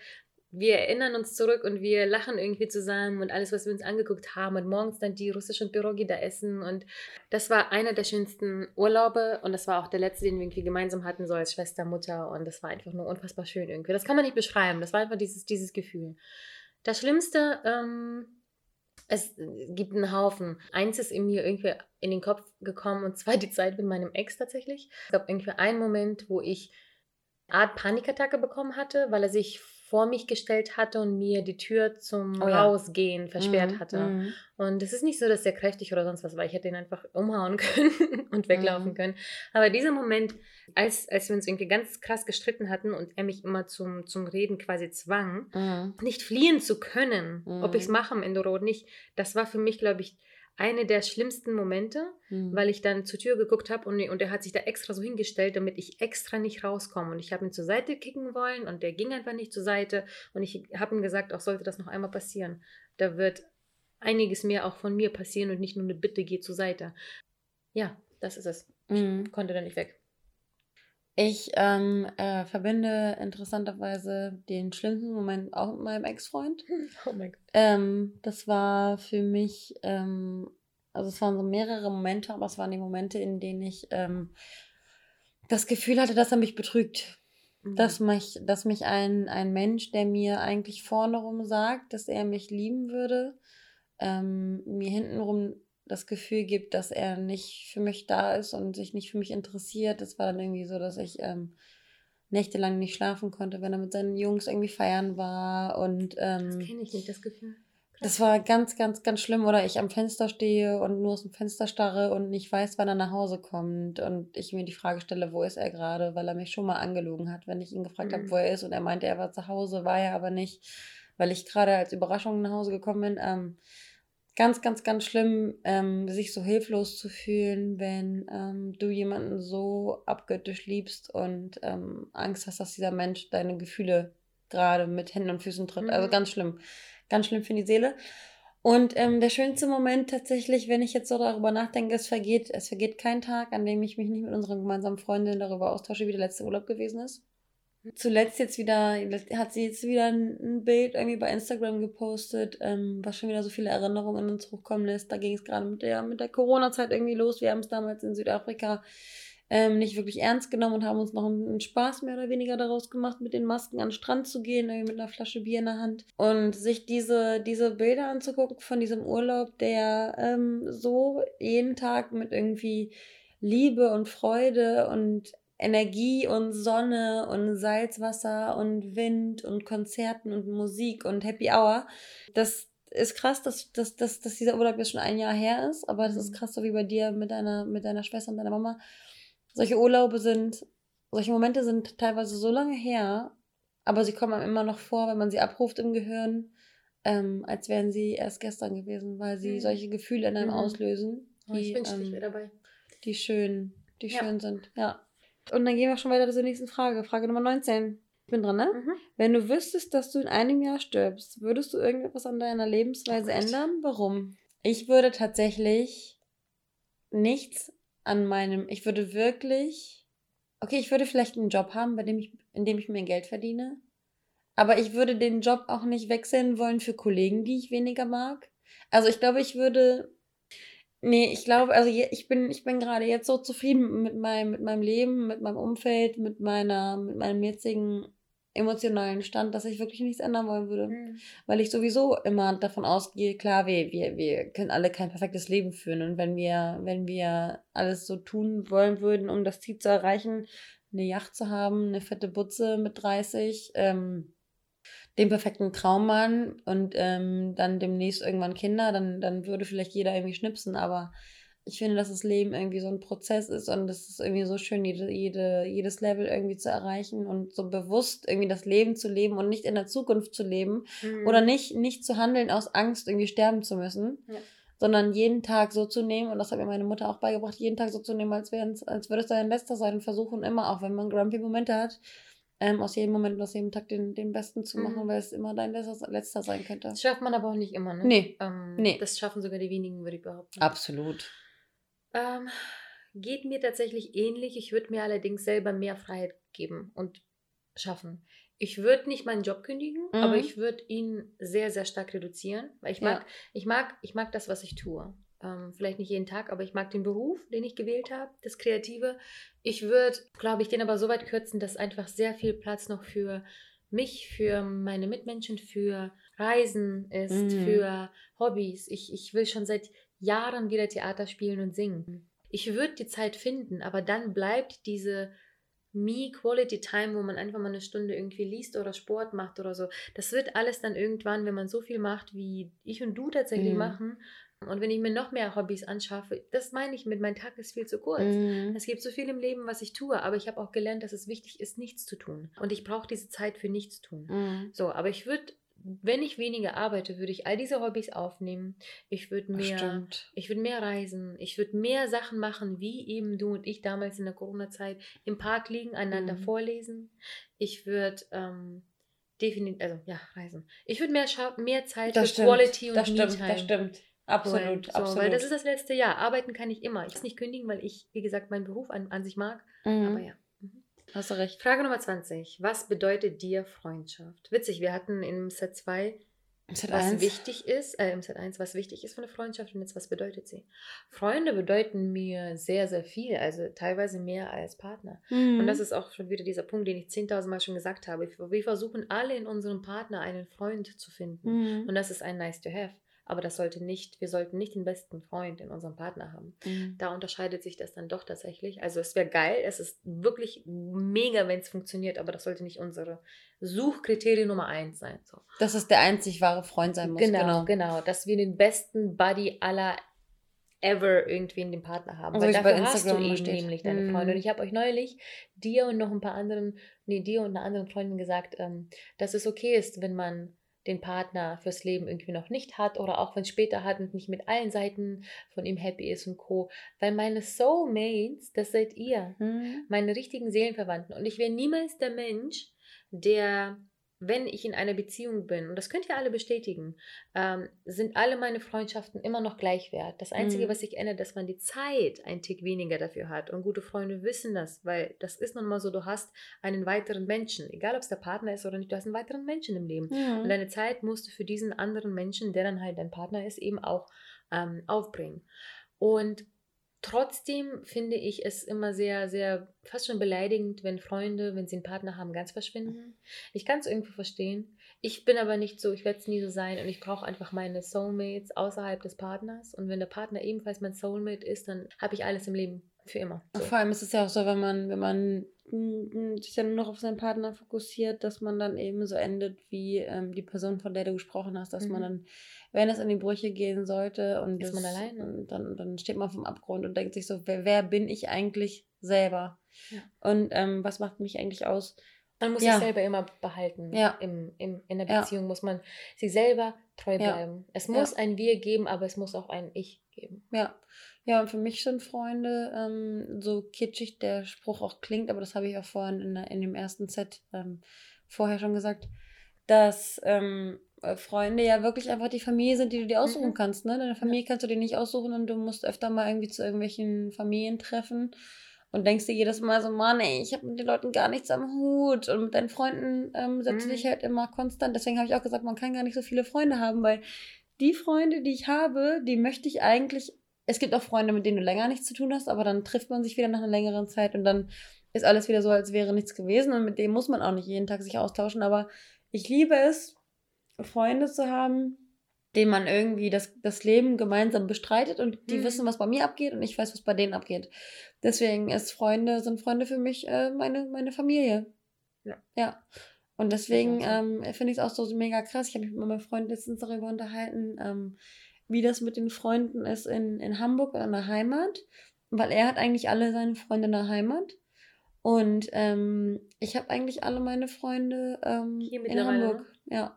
wir erinnern uns zurück und wir lachen irgendwie zusammen und alles, was wir uns angeguckt haben und morgens dann die russischen Pirogi da essen. Und das war einer der schönsten Urlaube und das war auch der letzte, den wir irgendwie gemeinsam hatten, so als Schwester, Mutter. Und das war einfach nur unfassbar schön irgendwie. Das kann man nicht beschreiben. Das war einfach dieses, dieses Gefühl. Das Schlimmste, ähm, es gibt einen Haufen. Eins ist in mir irgendwie in den Kopf gekommen und zwar die Zeit mit meinem Ex tatsächlich. Es gab irgendwie einen Moment, wo ich eine Art Panikattacke bekommen hatte, weil er sich vor mich gestellt hatte und mir die Tür zum Oh ja. Rausgehen versperrt Mhm, hatte. mhm. Und es ist nicht so, dass er kräftig oder sonst was war. Ich hätte ihn einfach umhauen können und weglaufen Mhm. können. Aber dieser Moment, als, als wir uns irgendwie ganz krass gestritten hatten und er mich immer zum, zum Reden quasi zwang, Mhm. nicht fliehen zu können, ob Mhm. ich es mache am Ende oder nicht, das war für mich, glaube ich, eine der schlimmsten Momente, Mhm. weil ich dann zur Tür geguckt habe und, und er hat sich da extra so hingestellt, damit ich extra nicht rauskomme. Und ich habe ihn zur Seite kicken wollen und der ging einfach nicht zur Seite. Und ich habe ihm gesagt, auch sollte das noch einmal passieren, da wird einiges mehr auch von mir passieren und nicht nur eine Bitte, geh zur Seite. Ja, das ist es. Mhm. Konnte da nicht weg. Ich ähm, äh, verbinde interessanterweise den schlimmsten Moment auch mit meinem Ex-Freund. Oh mein Gott. Ähm, das war für mich ähm, Also es waren so mehrere Momente, aber es waren die Momente, in denen ich ähm, das Gefühl hatte, dass er mich betrügt. Mhm. Dass mich, dass mich ein, ein Mensch, der mir eigentlich vorne rum sagt, dass er mich lieben würde, ähm, mir hintenrum das Gefühl gibt, dass er nicht für mich da ist und sich nicht für mich interessiert. Das war dann irgendwie so, dass ich ähm, nächtelang nicht schlafen konnte, wenn er mit seinen Jungs irgendwie feiern war. Und, ähm, das kenne ich nicht, das Gefühl. Das war ganz, ganz, ganz schlimm. Oder ich am Fenster stehe und nur aus dem Fenster starre und nicht weiß, wann er nach Hause kommt. Und ich mir die Frage stelle, wo ist er gerade? Weil er mich schon mal angelogen hat, wenn ich ihn gefragt mhm. habe, wo er ist. Und er meinte, er war zu Hause, war er aber nicht, weil ich gerade als Überraschung nach Hause gekommen bin. Ähm, ganz, ganz, ganz schlimm, ähm, sich so hilflos zu fühlen, wenn ähm, du jemanden so abgöttisch liebst und ähm, Angst hast, dass dieser Mensch deine Gefühle gerade mit Händen und Füßen tritt. Also mhm. Also ganz schlimm. Ganz schlimm für die Seele. Und ähm, der schönste Moment tatsächlich, wenn ich jetzt so darüber nachdenke, es vergeht, es vergeht kein Tag, an dem ich mich nicht mit unserer gemeinsamen Freundin darüber austausche, wie der letzte Urlaub gewesen ist. Zuletzt jetzt wieder, hat sie jetzt wieder ein Bild irgendwie bei Instagram gepostet, ähm, was schon wieder so viele Erinnerungen in uns hochkommen lässt. Da ging es gerade mit der, mit der Corona-Zeit irgendwie los. Wir haben es damals in Südafrika ähm, nicht wirklich ernst genommen und haben uns noch einen, Spaß mehr oder weniger daraus gemacht, mit den Masken an den Strand zu gehen, irgendwie mit einer Flasche Bier in der Hand. Und sich diese, diese Bilder anzugucken von diesem Urlaub, der ähm, so jeden Tag mit irgendwie Liebe und Freude und Energie und Sonne und Salzwasser und Wind und Konzerten und Musik und Happy Hour. Das ist krass, dass, dass, dass, dass dieser Urlaub jetzt schon ein Jahr her ist, aber das ist mhm. krass, so wie bei dir mit deiner, mit deiner Schwester und deiner Mama solche Urlaube sind, solche Momente sind teilweise so lange her, aber sie kommen einem immer noch vor, wenn man sie abruft im Gehirn, ähm, als wären sie erst gestern gewesen, weil sie mhm. solche Gefühle in einem mhm. auslösen. Die, oh, ich wünschte, ähm, ich wäre dabei. Die schön, die ja. schön sind, ja. Und dann gehen wir schon weiter zur nächsten Frage. Frage Nummer 19. Ich bin dran, ne? Mhm. Wenn du wüsstest, dass du in einem Jahr stirbst, würdest du irgendetwas an deiner Lebensweise oh ändern? Warum? Ich würde tatsächlich nichts an meinem, ich würde wirklich, okay, ich würde vielleicht einen Job haben, bei dem ich, in dem ich mir Geld verdiene. Aber ich würde den Job auch nicht wechseln wollen für Kollegen, die ich weniger mag. Also ich glaube, ich würde, nee, ich glaube, also ich bin, ich bin gerade jetzt so zufrieden mit meinem, mit meinem Leben, mit meinem Umfeld, mit meiner, mit meinem jetzigen emotionalen Stand, dass ich wirklich nichts ändern wollen würde. Mhm. Weil ich sowieso immer davon ausgehe, klar, wir, wir, wir können alle kein perfektes Leben führen. Und wenn wir, wenn wir alles so tun wollen würden, um das Ziel zu erreichen, eine Yacht zu haben, eine fette Butze mit 30, ähm, den perfekten Traummann und ähm, dann demnächst irgendwann Kinder, dann, dann würde vielleicht jeder irgendwie schnipsen, aber ich finde, dass das Leben irgendwie so ein Prozess ist und es ist irgendwie so schön, jede, jede, jedes Level irgendwie zu erreichen und so bewusst irgendwie das Leben zu leben und nicht in der Zukunft zu leben mhm. oder nicht, nicht zu handeln aus Angst, irgendwie sterben zu müssen. Ja. Sondern jeden Tag so zu nehmen, und das hat mir meine Mutter auch beigebracht, jeden Tag so zu nehmen, als, als würde es dein letzter sein und versuchen immer, auch wenn man grumpy Momente hat, ähm, aus jedem Moment und aus jedem Tag den, den besten zu machen, mhm. weil es immer dein letzter, letzter sein könnte. Das schafft man aber auch nicht immer, ne? Nee. Ähm, nee. Das schaffen sogar die wenigen, würde ich behaupten. Absolut. Ähm, geht mir tatsächlich ähnlich. Ich würde mir allerdings selber mehr Freiheit geben und schaffen. Ich würde nicht meinen Job kündigen, mhm. aber ich würde ihn sehr, sehr stark reduzieren, weil ich mag, ja. ich mag, ich mag das, was ich tue. Ähm, vielleicht nicht jeden Tag, aber ich mag den Beruf, den ich gewählt habe, das Kreative. Ich würde, glaube ich, den aber so weit kürzen, dass einfach sehr viel Platz noch für mich, für meine Mitmenschen, für Reisen ist, mhm. für Hobbys. Ich, ich will schon seit Jahren wieder Theater spielen und singen. Ich würde die Zeit finden, aber dann bleibt diese Me-Quality-Time, wo man einfach mal eine Stunde irgendwie liest oder Sport macht oder so. Das wird alles dann irgendwann, wenn man so viel macht, wie ich und du tatsächlich mhm. machen. Und wenn ich mir noch mehr Hobbys anschaffe, das meine ich mit, mein Tag ist viel zu kurz. Mhm. Es gibt so viel im Leben, was ich tue, aber ich habe auch gelernt, dass es wichtig ist, nichts zu tun. Und ich brauche diese Zeit für nichts tun. Mhm. So, aber ich würde wenn ich weniger arbeite, würde ich all diese Hobbys aufnehmen. Ich würde mehr, ich würde mehr reisen. Ich würde mehr Sachen machen, wie eben du und ich damals in der Corona-Zeit im Park liegen, einander mhm. vorlesen. Ich würde ähm, definitiv, also ja, reisen. Ich würde mehr, mehr Zeit das für stimmt. Quality und das stimmt, Das stimmt. Absolut, so, absolut. Weil das ist das letzte Jahr. Arbeiten kann ich immer. Ich muss nicht kündigen, weil ich, wie gesagt, meinen Beruf an, an sich mag. Mhm. Aber ja. Hast du recht. Frage Nummer 20. Was bedeutet dir Freundschaft? Witzig, wir hatten im Set 2 was wichtig ist, äh, im Set 1, was wichtig ist für eine Freundschaft und jetzt was bedeutet sie. Freunde bedeuten mir sehr, sehr viel, also teilweise mehr als Partner. Mhm. Und das ist auch schon wieder dieser Punkt, den ich 10.000 Mal schon gesagt habe. Wir versuchen alle in unserem Partner einen Freund zu finden. Mhm. Und das ist ein nice to have. Aber das sollte nicht, wir sollten nicht den besten Freund in unserem Partner haben. Mhm. Da unterscheidet sich das dann doch tatsächlich. Also es wäre geil, es ist wirklich mega, wenn es funktioniert, aber das sollte nicht unsere Suchkriterien Nummer eins sein. So. Dass es der einzig wahre Freund sein muss. Genau, genau, genau. Dass wir den besten Buddy aller ever irgendwie in dem Partner haben. Also Weil dafür hast du eben steht. nämlich deine mm. Freunde. Und ich habe euch neulich dir und noch ein paar anderen, nee, dir und einer anderen Freundin gesagt, ähm, dass es okay ist, wenn man den Partner fürs Leben irgendwie noch nicht hat oder auch wenn es später hat und nicht mit allen Seiten von ihm happy ist und co. Weil meine Soulmates, das seid ihr, mhm. meine richtigen Seelenverwandten. Und ich wäre niemals der Mensch, der wenn ich in einer Beziehung bin, und das könnt ihr alle bestätigen, ähm, sind alle meine Freundschaften immer noch gleichwert. Das Einzige, mhm. was sich ändert, dass man die Zeit ein Tick weniger dafür hat. Und gute Freunde wissen das, weil das ist nun mal so, du hast einen weiteren Menschen, egal ob es der Partner ist oder nicht, du hast einen weiteren Menschen im Leben. Mhm. Und deine Zeit musst du für diesen anderen Menschen, der dann halt dein Partner ist, eben auch ähm, aufbringen. Und Trotzdem finde ich es immer sehr, sehr fast schon beleidigend, wenn Freunde, wenn sie einen Partner haben, ganz verschwinden. Mhm. Ich kann es irgendwo verstehen. Ich bin aber nicht so, ich werde es nie so sein und ich brauche einfach meine Soulmates außerhalb des Partners. Und wenn der Partner ebenfalls mein Soulmate ist, dann habe ich alles im Leben für immer. So. Vor allem ist es ja auch so, wenn man, wenn man sich dann nur noch auf seinen Partner fokussiert, dass man dann eben so endet wie ähm, die Person, von der du gesprochen hast, dass mhm. man dann wenn es in die Brüche gehen sollte und ist das, man alleine. Dann, dann steht man vom Abgrund und denkt sich so, wer, wer bin ich eigentlich selber? Ja. Und ähm, was macht mich eigentlich aus? Man muss ja. sich selber immer behalten. Ja. Im, im, in der Beziehung muss man sich selber treu bleiben. Es muss ein Wir geben, aber es muss auch ein Ich geben. Ja. Ja, und für mich sind Freunde, ähm, so kitschig der Spruch auch klingt, aber das habe ich auch vorhin in, in dem ersten Set ähm, vorher schon gesagt, dass ähm, äh, Freunde ja wirklich einfach die Familie sind, die du dir aussuchen mhm. kannst. Ne? Deine Familie kannst du dir nicht aussuchen und du musst öfter mal irgendwie zu irgendwelchen Familientreffen und denkst dir jedes Mal so, Mann, ey, ich habe mit den Leuten gar nichts am Hut und mit deinen Freunden ähm, setzt mhm. dich halt immer konstant. Deswegen habe ich auch gesagt, man kann gar nicht so viele Freunde haben, weil die Freunde, die ich habe, die möchte ich eigentlich. Es gibt auch Freunde, mit denen du länger nichts zu tun hast, aber dann trifft man sich wieder nach einer längeren Zeit und dann ist alles wieder so, als wäre nichts gewesen und mit dem muss man auch nicht jeden Tag sich austauschen. Aber ich liebe es, Freunde zu haben, denen man irgendwie das, das Leben gemeinsam bestreitet und die mhm. wissen, was bei mir abgeht und ich weiß, was bei denen abgeht. Deswegen ist Freunde, sind Freunde für mich äh, meine, meine Familie. Ja. Ja. Und deswegen ähm, finde ich es auch so mega krass. Ich habe mich mit meinem Freund letztens darüber unterhalten, ähm, wie das mit den Freunden ist in, in Hamburg oder in der Heimat. Weil er hat eigentlich alle seine Freunde in der Heimat. Und ähm, ich habe eigentlich alle meine Freunde ähm, in Hamburg. Ne? Ja.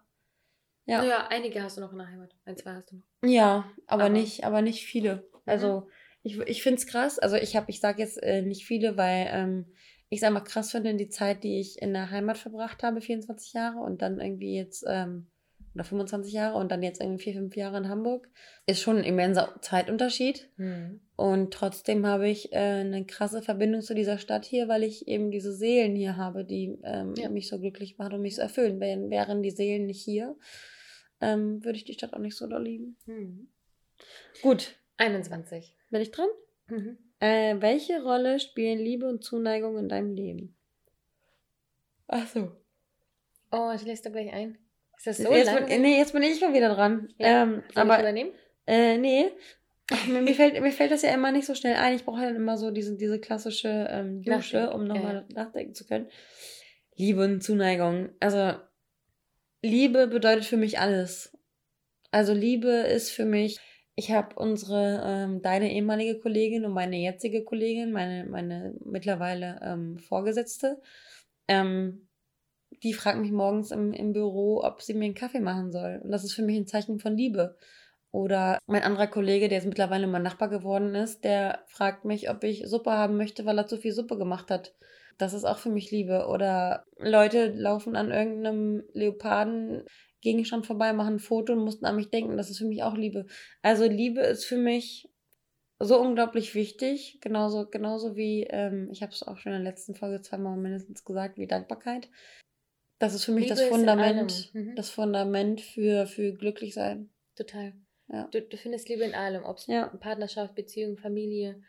Ja. ja, einige hast du noch in der Heimat. Ein, zwei hast du noch. Ja, aber, aber. nicht, aber nicht viele. Mhm. Also ich, ich finde es krass. Also ich habe, ich sage jetzt äh, nicht viele, weil ähm, ich es einfach krass finde, die Zeit, die ich in der Heimat verbracht habe, 24 Jahre und dann irgendwie jetzt, ähm, oder 25 Jahre und dann jetzt irgendwie vier, fünf Jahre in Hamburg, ist schon ein immenser Zeitunterschied. Mhm. Und trotzdem habe ich äh, eine krasse Verbindung zu dieser Stadt hier, weil ich eben diese Seelen hier habe, die ähm, ja. mich so glücklich machen und mich so erfüllen. Wären die Seelen nicht hier, ähm, würde ich die Stadt auch nicht so doll lieben. Mhm. Gut. 21. Bin ich dran? Mhm. Äh, welche Rolle spielen Liebe und Zuneigung in deinem Leben? Ach so. Oh, ich lese da gleich ein. Ist das so jetzt bin, Nee, jetzt bin ich mal wieder dran. Ja. Ähm, aber, übernehmen? Äh, nee. Ach, mir, mir, fällt, mir fällt das ja immer nicht so schnell ein. Ich brauche halt immer so diese, diese klassische ähm, Dusche, um nochmal ja. nachdenken zu können. Liebe und Zuneigung. Also, Liebe bedeutet für mich alles. Also Liebe ist für mich, ich habe unsere, ähm, deine ehemalige Kollegin und meine jetzige Kollegin, meine, meine mittlerweile ähm, Vorgesetzte, ähm, die fragt mich morgens im, im Büro, ob sie mir einen Kaffee machen soll. Und das ist für mich ein Zeichen von Liebe. Oder mein anderer Kollege, der jetzt mittlerweile mein Nachbar geworden ist, der fragt mich, ob ich Suppe haben möchte, weil er zu viel Suppe gemacht hat. Das ist auch für mich Liebe. Oder Leute laufen an irgendeinem Leoparden-Gegenstand vorbei, machen ein Foto und mussten an mich denken. Das ist für mich auch Liebe. Also Liebe ist für mich so unglaublich wichtig. Genauso, genauso wie, ähm, ich habe es auch schon in der letzten Folge zweimal mindestens gesagt, wie Dankbarkeit. Das ist für mich Liebe das Fundament. Mhm. das Fundament für, für glücklich sein. Total. Ja. Du, du findest Liebe in allem, ob es Ja. Partnerschaft, Beziehung, Familie,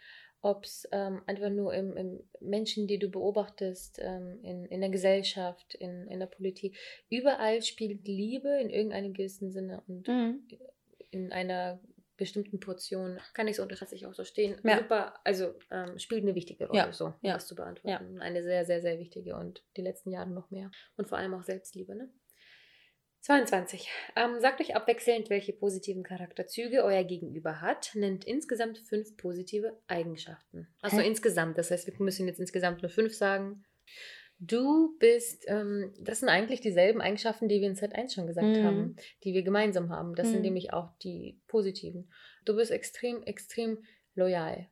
ob es ähm, einfach nur im, im Menschen, die du beobachtest, ähm, in, in der Gesellschaft, in, in der Politik. Überall spielt Liebe in irgendeinem gewissen Sinne und Mhm. in einer bestimmten Portion. Kann ich so unterschätze ich auch so stehen. Ja. Super, also ähm, spielt eine wichtige Rolle, Ja, so ja, das zu beantworten. Eine sehr, sehr, sehr wichtige und die letzten Jahre noch mehr. Und vor allem auch Selbstliebe, ne? 22. Ähm, sagt euch abwechselnd, welche positiven Charakterzüge euer Gegenüber hat. Nennt insgesamt fünf positive Eigenschaften. Also Hä? insgesamt. Das heißt, wir müssen jetzt insgesamt nur fünf sagen. Du bist, ähm, das sind eigentlich dieselben Eigenschaften, die wir in Z1 schon gesagt Mhm. haben, die wir gemeinsam haben. Das sind Mhm. nämlich auch die positiven. Du bist extrem, extrem loyal.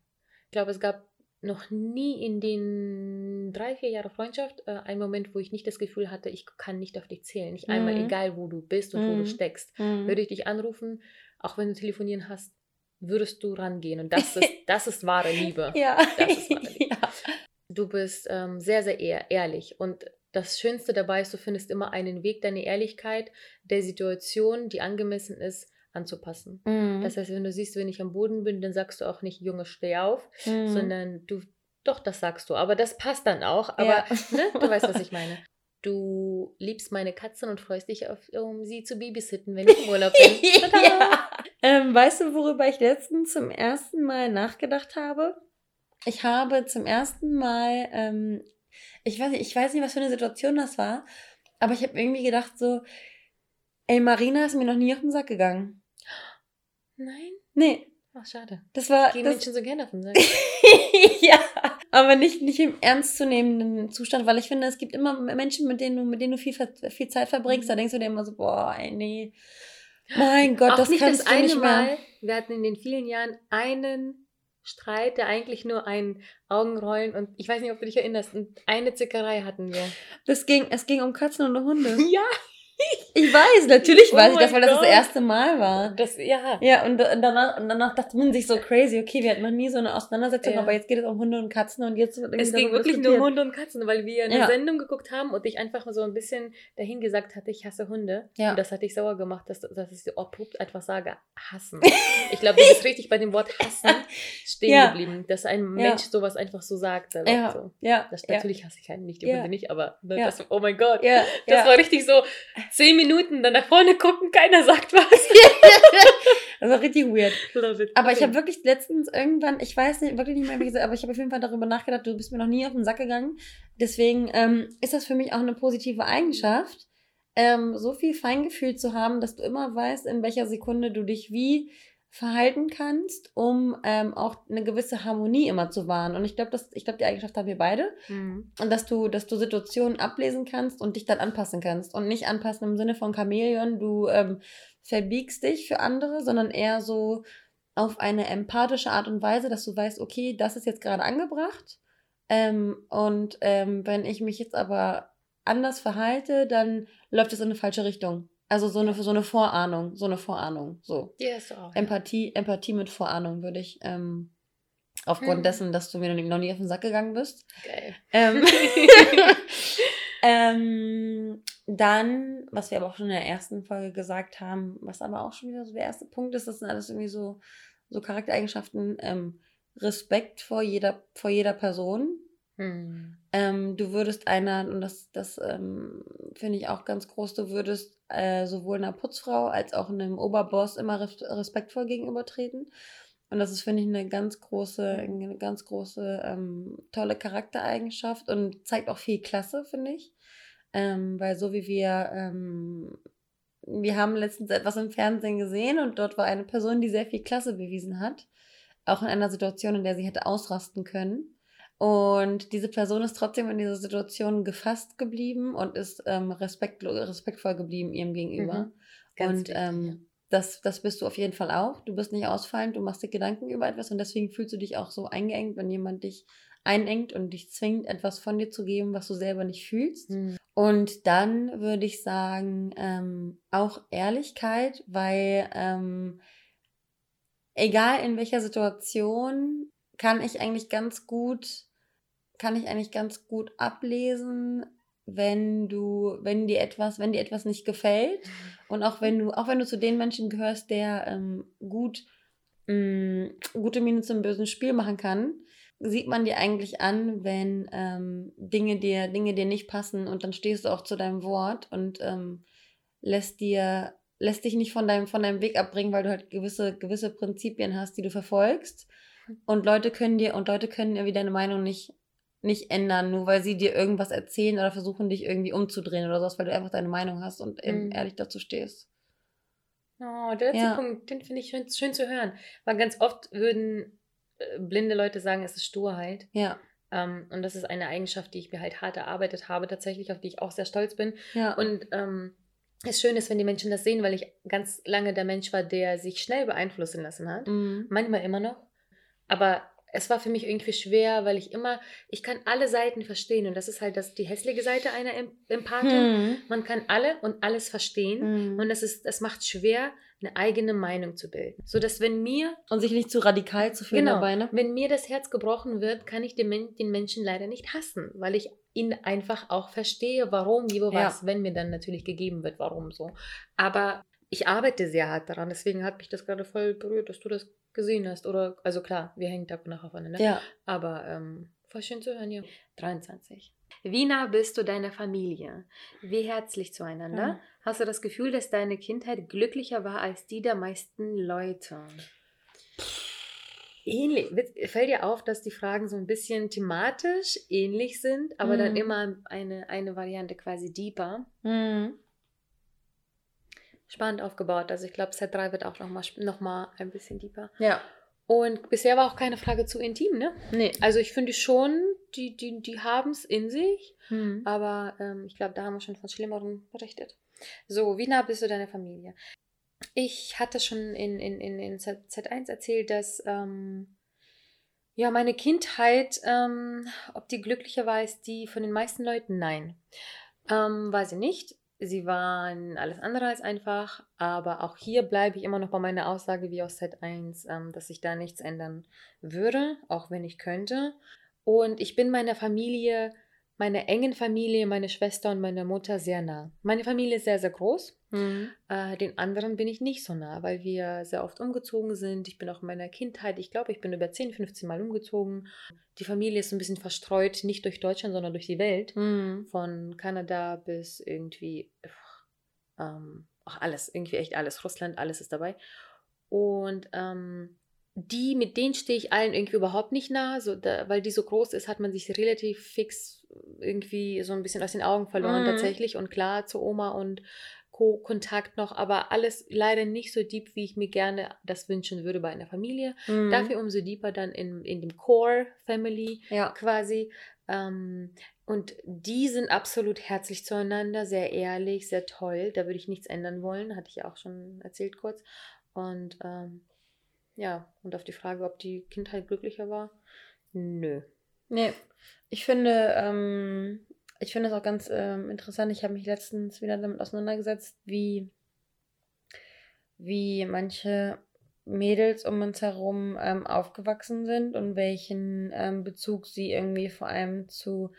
Ich glaube, es gab noch nie in den drei, vier Jahre Freundschaft äh, einen Moment, wo ich nicht das Gefühl hatte, ich kann nicht auf dich zählen. Nicht einmal, Mhm. egal wo du bist und wo Mhm. du steckst. Mhm. Würde ich dich anrufen, auch wenn du telefonieren hast, würdest du rangehen. Und das ist, das ist wahre Liebe. Ja. Das ist wahre Liebe. ja. Du bist ähm, sehr, sehr ehr, ehrlich. Und das Schönste dabei ist, du findest immer einen Weg, deine Ehrlichkeit der Situation, die angemessen ist, anzupassen. Mhm. Das heißt, wenn du siehst, wenn ich am Boden bin, dann sagst du auch nicht, Junge, steh auf, Mhm. sondern du, doch, das sagst du. Aber das passt dann auch. Aber Ja. ne, du weißt, was ich meine. Du liebst meine Katzen und freust dich, auf, um sie zu babysitten, wenn ich im Urlaub bin. Ja. ähm, weißt du, worüber ich letztens zum ersten Mal nachgedacht habe? Ich habe zum ersten Mal, ähm, ich weiß nicht, ich weiß nicht, was für eine Situation das war, aber ich habe irgendwie gedacht so, ey, Marina ist mir noch nie auf den Sack gegangen. Nein? Nee, Ach, schade. das war. Gehen Das, Menschen so gerne auf den Sack. ja, aber nicht, nicht im ernstzunehmenden Zustand, weil ich finde, es gibt immer Menschen, mit denen du, mit denen du viel, viel Zeit verbringst, da Mhm. denkst du dir immer so, boah, ey, nee. Mein Gott, Auch das nicht kannst das du eine nicht mehr. Mal. Wir hatten in den vielen Jahren einen Streit, der eigentlich nur ein Augenrollen und ich weiß nicht, ob du dich erinnerst, und eine Zickerei hatten wir. Das ging, es ging um Katzen und Hunde. Ja, Ich weiß, natürlich Oh weiß ich das, weil das das erste Mal war. das, ja. Ja, und, und, danach, und danach dachte man sich so crazy, okay, wir hatten noch nie so eine Auseinandersetzung, Ja. aber jetzt geht es um Hunde und Katzen und jetzt wird Es ging wirklich nur um. Hunde und Katzen, weil wir eine Ja. Sendung geguckt haben und ich einfach so ein bisschen dahin gesagt hatte, ich hasse Hunde. Ja. Und das hat dich sauer gemacht, dass, dass ich so abrupt einfach sage, hassen. Ich glaube, du bist richtig bei dem Wort hassen stehen Ja. geblieben, dass ein. Mensch sowas einfach so sagt. Also Ja, so. ja, Das, natürlich hasse ich einen nicht, die. Hunde nicht, aber ne, das, oh mein Gott. Das war richtig so, zehn Minuten, dann nach vorne gucken, keiner sagt was. das war richtig weird. Love it. Aber ich Okay. habe wirklich letztens irgendwann, ich weiß nicht, wirklich nicht mehr, wie gesagt, aber ich habe auf jeden Fall darüber nachgedacht, du bist mir noch nie auf den Sack gegangen. Deswegen ähm, ist das für mich auch eine positive Eigenschaft, ähm, so viel Feingefühl zu haben, dass du immer weißt, in welcher Sekunde du dich wie verhalten kannst, um ähm, auch eine gewisse Harmonie immer zu wahren. Und ich glaube, das, ich glaube, die Eigenschaft haben wir beide. Mhm. Und dass du, dass du Situationen ablesen kannst und dich dann anpassen kannst. Und nicht anpassen im Sinne von Chamäleon, du ähm, verbiegst dich für andere, sondern eher so auf eine empathische Art und Weise, dass du weißt, okay, das ist jetzt gerade angebracht. Ähm, und ähm, wenn ich mich jetzt aber anders verhalte, dann läuft es in eine falsche Richtung. Also so eine, so eine Vorahnung, so eine Vorahnung, so. Die hast du auch. Empathie, Empathie mit Vorahnung würde ich, ähm, aufgrund Hm. dessen, dass du mir noch nie auf den Sack gegangen bist. Geil. Ähm, ähm, dann, was wir aber auch schon in der ersten Folge gesagt haben, was aber auch schon wieder so der erste Punkt ist, das sind alles irgendwie so, so Charaktereigenschaften, ähm, Respekt vor jeder, vor jeder Person. Mhm. Ähm, du würdest einer, und das, das ähm, finde ich auch ganz groß, du würdest äh, sowohl einer Putzfrau als auch einem Oberboss immer res respektvoll gegenübertreten. Und das ist, finde ich, eine ganz große, eine ganz große, ähm, tolle Charaktereigenschaft und zeigt auch viel Klasse, finde ich. Ähm, weil so wie wir, ähm, wir haben letztens etwas im Fernsehen gesehen und dort war eine Person, die sehr viel Klasse bewiesen hat. Auch in einer Situation, in der sie hätte ausrasten können. Und diese Person ist trotzdem in dieser Situation gefasst geblieben und ist ähm, respekt, respektvoll geblieben ihrem Gegenüber. Mhm. Und wichtig, ähm, ja. das, das bist du auf jeden Fall auch. Du bist nicht ausfallend, du machst dir Gedanken über etwas und deswegen fühlst du dich auch so eingeengt, wenn jemand dich einengt und dich zwingt, etwas von dir zu geben, was du selber nicht fühlst. Mhm. Und dann würde ich sagen, ähm, auch Ehrlichkeit, weil ähm, egal in welcher Situation, kann ich eigentlich ganz gut, kann ich eigentlich ganz gut ablesen, wenn du, wenn dir etwas, wenn dir etwas nicht gefällt und auch wenn du, auch wenn du zu den Menschen gehörst, der ähm, gut mh, mm, gute Miene zum bösen Spiel machen kann, sieht man dir eigentlich an, wenn ähm, Dinge dir, Dinge dir nicht passen und dann stehst du auch zu deinem Wort und ähm, lässt dir, lässt dich nicht von deinem, von deinem Weg abbringen, weil du halt gewisse, gewisse Prinzipien hast, die du verfolgst. Und Leute können dir, und Leute können irgendwie deine Meinung nicht, nicht ändern, nur weil sie dir irgendwas erzählen oder versuchen, dich irgendwie umzudrehen oder sowas, weil du einfach deine Meinung hast und eben mhm. ehrlich dazu stehst. Oh, der letzte ja. Punkt, den finde ich schön, schön zu hören. Weil ganz oft würden äh, blinde Leute sagen, es ist Sturheit. Ja. Ähm, und das ist eine Eigenschaft, die ich mir halt hart erarbeitet habe, tatsächlich, auf die ich auch sehr stolz bin. Ja. Und ähm, es schön ist, wenn die Menschen das sehen, weil ich ganz lange der Mensch war, der sich schnell beeinflussen lassen hat. Mhm. Manchmal immer noch. Aber es war für mich irgendwie schwer, weil ich immer, ich kann alle Seiten verstehen und das ist halt das, die hässliche Seite einer Empathin. Hm. Man kann alle und alles verstehen hm. und das ist, das macht schwer, eine eigene Meinung zu bilden. So dass wenn mir und sich nicht zu radikal zu fühlen genau, dabei, ne? wenn mir das Herz gebrochen wird, kann ich den, den Menschen leider nicht hassen, weil ich ihn einfach auch verstehe, warum, wie, wo, was, ja. wenn mir dann natürlich gegeben wird, warum so. Aber ich arbeite sehr hart daran, deswegen hat mich das gerade voll berührt, dass du das gesehen hast. Oder, also klar, wir hängen Tag und Nacht aufeinander. Ja. Aber ähm, voll schön zu hören, ja. 23. Wie nah bist du deiner Familie? Wie herzlich zueinander? Ja. Hast du das Gefühl, dass deine Kindheit glücklicher war als die der meisten Leute? Ähnlich. Fällt dir auf, dass die Fragen so ein bisschen thematisch ähnlich sind, aber mhm. dann immer eine, eine Variante quasi deeper? Mhm spannend aufgebaut. Also ich glaube, Set 3 wird auch nochmal noch mal ein bisschen deeper. Ja. Und bisher war auch keine Frage zu intim, ne? Nee. Also ich finde schon, die, die, die haben es in sich, hm. aber ähm, ich glaube, da haben wir schon von Schlimmeren berichtet. So, wie nah bist du deiner Familie? Ich hatte schon in, in, in, in Z1 erzählt, dass ähm, ja, meine Kindheit, ähm, ob die glücklicher war als die von den meisten Leuten, nein. Ähm, war sie nicht. Sie waren alles andere als einfach, aber auch hier bleibe ich immer noch bei meiner Aussage wie aus Set 1, ähm, dass ich da nichts ändern würde, auch wenn ich könnte. Und ich bin meiner Familie meiner engen Familie, meine Schwester und meine Mutter sehr nah. Meine Familie ist sehr, sehr groß. Mhm. Äh, den anderen bin ich nicht so nah, weil wir sehr oft umgezogen sind. Ich bin auch in meiner Kindheit, ich glaube, ich bin über 10, 15 Mal umgezogen. Die Familie ist ein bisschen verstreut, nicht durch Deutschland, sondern durch die Welt. Mhm. Von Kanada bis irgendwie, ähm, ach, alles, irgendwie echt alles. Russland, alles ist dabei. Und ähm, die, mit denen stehe ich allen irgendwie überhaupt nicht nah, so da, weil die so groß ist, hat man sich relativ fix irgendwie so ein bisschen aus den Augen verloren mhm. tatsächlich und klar zu Oma und Co. Kontakt noch, aber alles leider nicht so deep, wie ich mir gerne das wünschen würde bei einer Familie. Mhm. Dafür umso deeper dann in, in dem Core Family ja. quasi. Ähm, und die sind absolut herzlich zueinander, sehr ehrlich, sehr toll. Da würde ich nichts ändern wollen, hatte ich auch schon erzählt kurz. Und ähm, ja, und auf die Frage, ob die Kindheit glücklicher war, nö. Nee, ich finde, ähm, ich finde es auch ganz ähm, interessant. Ich habe mich letztens wieder damit auseinandergesetzt, wie, wie manche Mädels um uns herum ähm, aufgewachsen sind und welchen ähm, Bezug sie irgendwie vor allem zu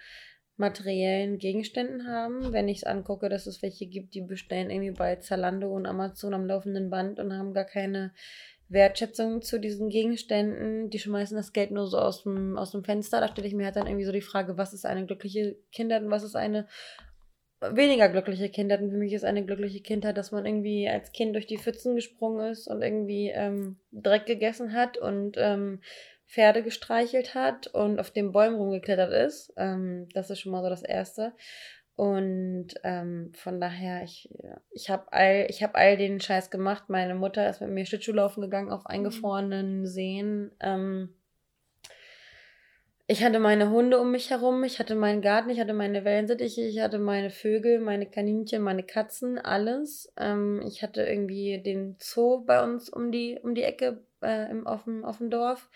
materiellen Gegenständen haben. Wenn ich es angucke, dass es welche gibt, die bestellen irgendwie bei Zalando und Amazon am laufenden Band und haben gar keine Wertschätzung zu diesen Gegenständen. Die schmeißen das Geld nur so aus dem, aus dem Fenster. Da stelle ich mir halt dann irgendwie so die Frage, was ist eine glückliche Kindheit und was ist eine weniger glückliche Kindheit. Und für mich ist eine glückliche Kindheit, dass man irgendwie als Kind durch die Pfützen gesprungen ist und irgendwie ähm, Dreck gegessen hat und ähm, Pferde gestreichelt hat und auf den Bäumen rumgeklettert ist. Ähm, das ist schon mal so das Erste. Und ähm, von daher, ich, ich habe all, hab all den Scheiß gemacht. Meine Mutter ist mit mir Schlittschuhlaufen gegangen auf mhm. eingefrorenen Seen. Ähm, ich hatte meine Hunde um mich herum, ich hatte meinen Garten, ich hatte meine Wellensittiche, ich hatte meine Vögel, meine Kaninchen, meine Katzen, alles. Ähm, ich hatte irgendwie den Zoo bei uns um die, um die Ecke äh, im, auf, dem, auf dem Dorf.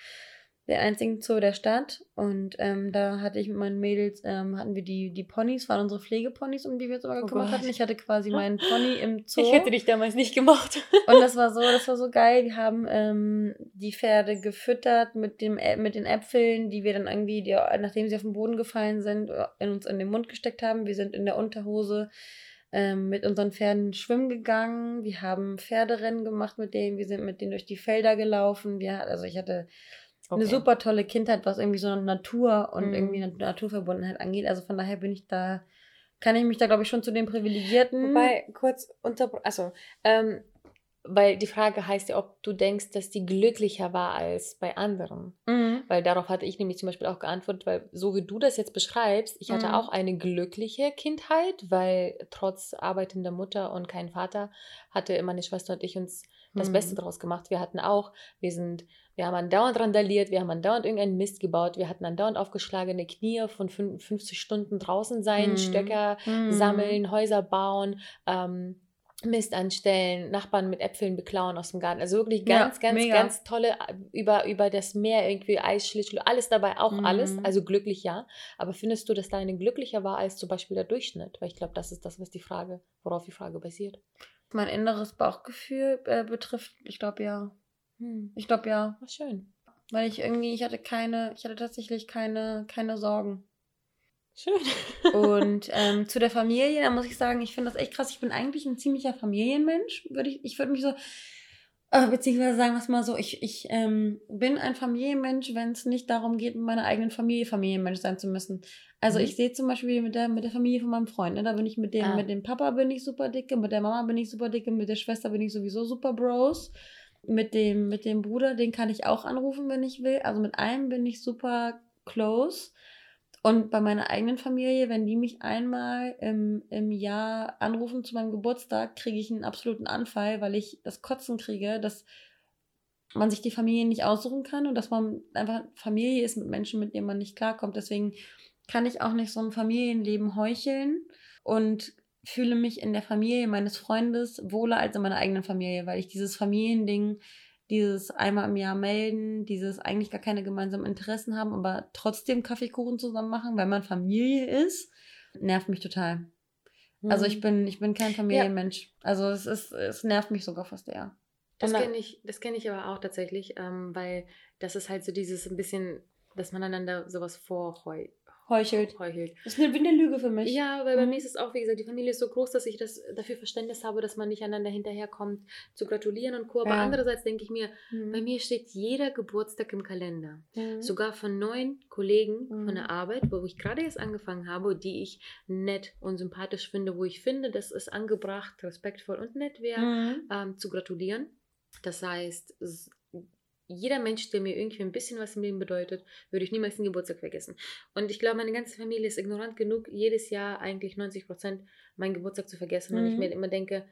Der einzigen Zoo der Stadt. Und ähm, da hatte ich mit meinen Mädels, ähm, hatten wir die, die Ponys, waren unsere Pflegeponys, um die wir uns immer oh gekümmert oh hatten. Ich hatte quasi meinen Pony im Zoo. Ich hätte dich damals nicht gemacht. und das war so, das war so geil. Wir haben ähm, die Pferde gefüttert mit, dem, mit den Äpfeln, die wir dann irgendwie, die, nachdem sie auf den Boden gefallen sind, in uns in den Mund gesteckt haben. Wir sind in der Unterhose ähm, mit unseren Pferden schwimmen gegangen. Wir haben Pferderennen gemacht mit denen. Wir sind mit denen durch die Felder gelaufen. Wir, also ich hatte Okay. Eine super tolle Kindheit, was irgendwie so Natur und mhm. irgendwie eine Naturverbundenheit angeht. Also von daher bin ich da, kann ich mich da, glaube ich, schon zu den Privilegierten. Wobei, kurz unter, also, ähm, weil die Frage heißt ja, ob du denkst, dass die glücklicher war als bei anderen. Mhm. Weil darauf hatte ich nämlich zum Beispiel auch geantwortet, weil so wie du das jetzt beschreibst, ich hatte mhm. auch eine glückliche Kindheit, weil trotz arbeitender Mutter und kein Vater hatte meine Schwester und ich uns das Beste mhm. daraus gemacht. Wir hatten auch, wir sind wir haben andauernd randaliert, wir haben andauernd irgendeinen Mist gebaut, wir hatten andauernd aufgeschlagene Knie von 50 Stunden draußen sein, mm. Stöcker mm. sammeln, Häuser bauen, ähm, Mist anstellen, Nachbarn mit Äpfeln beklauen aus dem Garten. Also wirklich ganz, ja, ganz, mega. ganz tolle, äh, über, über das Meer irgendwie Eisschlittschuh, alles dabei, auch mm. alles. Also glücklich ja. Aber findest du, dass deine glücklicher war als zum Beispiel der Durchschnitt? Weil ich glaube, das ist das, was die Frage, worauf die Frage basiert. Mein inneres Bauchgefühl äh, betrifft, ich glaube ja. Hm. Ich glaube ja. War schön. Weil ich irgendwie, ich hatte keine, ich hatte tatsächlich keine, keine Sorgen. Schön. und ähm, zu der Familie, da muss ich sagen, ich finde das echt krass. Ich bin eigentlich ein ziemlicher Familienmensch. Würde ich, ich würde mich so, äh, beziehungsweise sagen wir es mal so, ich, ich ähm, bin ein Familienmensch, wenn es nicht darum geht, mit meiner eigenen Familie Familienmensch sein zu müssen. Also mhm. ich sehe zum Beispiel mit der, mit der Familie von meinem Freund, ne, da bin ich mit dem, ah. mit dem Papa bin ich super dicke, mit der Mama bin ich super dicke, mit der Schwester bin ich sowieso super Bros mit dem, mit dem Bruder, den kann ich auch anrufen, wenn ich will. Also mit einem bin ich super close. Und bei meiner eigenen Familie, wenn die mich einmal im, im Jahr anrufen zu meinem Geburtstag, kriege ich einen absoluten Anfall, weil ich das Kotzen kriege, dass man sich die Familie nicht aussuchen kann und dass man einfach Familie ist mit Menschen, mit denen man nicht klarkommt. Deswegen kann ich auch nicht so ein Familienleben heucheln und fühle mich in der Familie meines Freundes wohler als in meiner eigenen Familie, weil ich dieses Familiending, dieses einmal im Jahr melden, dieses eigentlich gar keine gemeinsamen Interessen haben, aber trotzdem Kaffeekuchen zusammen machen, weil man Familie ist, nervt mich total. Mhm. Also ich mhm. bin, ich bin kein Familienmensch. Ja. Also es ist, es nervt mich sogar fast eher. Das kenne ich, das kenne ich aber auch tatsächlich, ähm, weil das ist halt so dieses ein bisschen, dass man einander sowas vorheut, heuchelt. heuchelt. Das ist eine, eine Lüge für mich. Ja, weil bei mhm. mir ist es auch, wie gesagt, die Familie ist so groß, dass ich das dafür Verständnis habe, dass man nicht einander hinterherkommt, zu gratulieren und Co. Aber ja. andererseits denke ich mir, mhm. bei mir steht jeder Geburtstag im Kalender. Mhm. Sogar von neun Kollegen von der mhm. Arbeit, wo ich gerade erst angefangen habe, die ich nett und sympathisch finde, wo ich finde, dass es angebracht, respektvoll und nett wäre, mhm. ähm, zu gratulieren. Das heißt, jeder Mensch, der mir irgendwie ein bisschen was im Leben bedeutet, würde ich niemals den Geburtstag vergessen. Und ich glaube, meine ganze Familie ist ignorant genug, jedes Jahr eigentlich 90 Prozent meinen Geburtstag zu vergessen. Mhm. Und ich mhm. mir immer denke,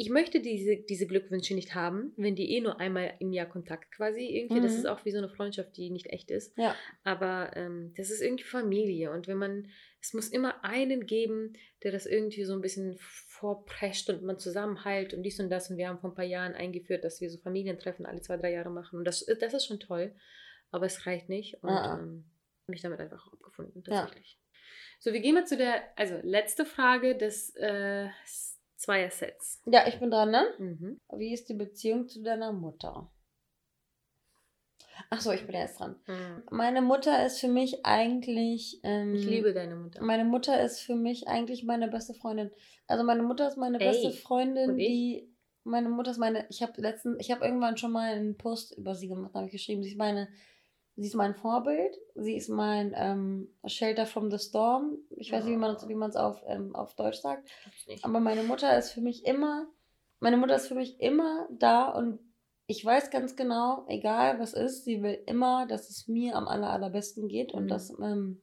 ich möchte diese, diese Glückwünsche nicht haben, wenn die eh nur einmal im Jahr Kontakt quasi irgendwie. Mhm. Das ist auch wie so eine Freundschaft, die nicht echt ist. Ja. Aber ähm, das ist irgendwie Familie. Und wenn man, es muss immer einen geben, der das irgendwie so ein bisschen vorprescht und man zusammenhält und dies und das. Und wir haben vor ein paar Jahren eingeführt, dass wir so Familientreffen alle zwei, drei Jahre machen. Und das, das ist schon toll, aber es reicht nicht. Und ah. ähm, mich damit einfach abgefunden, tatsächlich. Ja. So, wir gehen mal zu der, also letzte Frage des äh, Zweier-Sets. Ja, ich bin dran, ne? Mhm. Wie ist die Beziehung zu deiner Mutter? Ach so, ich bin erst dran. Mhm. Meine Mutter ist für mich eigentlich. Ähm, ich liebe deine Mutter. Meine Mutter ist für mich eigentlich meine beste Freundin. Also meine Mutter ist meine Ey. beste Freundin, die. Meine Mutter ist meine. Ich habe letzten, ich habe irgendwann schon mal einen Post über sie gemacht, habe ich geschrieben. Sie ist meine. Sie ist mein Vorbild. Sie ist mein ähm, Shelter from the Storm. Ich weiß nicht, wie man es auf, ähm, auf Deutsch sagt. Aber meine Mutter ist für mich immer. Meine Mutter ist für mich immer da und ich weiß ganz genau, egal was ist, sie will immer, dass es mir am aller, allerbesten geht und mhm. das ähm,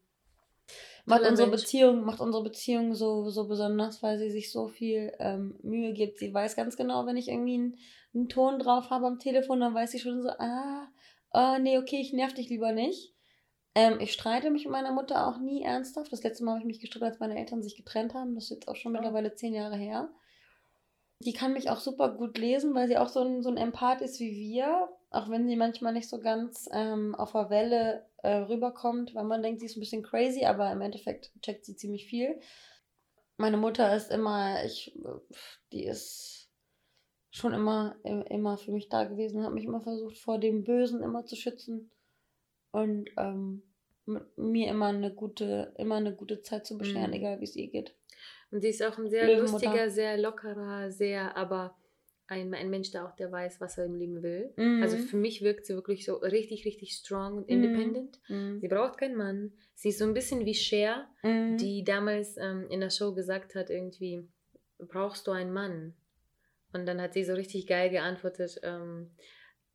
macht unsere Mensch. Beziehung, macht unsere Beziehung so, so besonders, weil sie sich so viel ähm, Mühe gibt. Sie weiß ganz genau, wenn ich irgendwie einen, einen, Ton drauf habe am Telefon, dann weiß sie schon so, ah, oh, nee, okay, ich nerv dich lieber nicht. Ähm, ich streite mich mit meiner Mutter auch nie ernsthaft. Das letzte Mal habe ich mich gestritten, als meine Eltern sich getrennt haben. Das ist jetzt auch schon ja. mittlerweile zehn Jahre her. Die kann mich auch super gut lesen, weil sie auch so ein, so ein Empath ist wie wir. Auch wenn sie manchmal nicht so ganz ähm, auf der Welle äh, rüberkommt, weil man denkt, sie ist ein bisschen crazy, aber im Endeffekt checkt sie ziemlich viel. Meine Mutter ist immer, ich, die ist schon immer, immer für mich da gewesen, hat mich immer versucht, vor dem Bösen immer zu schützen und ähm, mir immer eine gute, immer eine gute Zeit zu bescheren, mhm. egal wie es ihr geht. Und sie ist auch ein sehr lustiger, sehr lockerer, sehr, aber ein, ein Mensch, der auch der weiß, was er im Leben will. Mhm. Also für mich wirkt sie wirklich so richtig, richtig strong und independent. Mhm. Sie braucht keinen Mann. Sie ist so ein bisschen wie Cher, mhm. die damals ähm, in der Show gesagt hat, irgendwie, brauchst du einen Mann? Und dann hat sie so richtig geil geantwortet, ähm,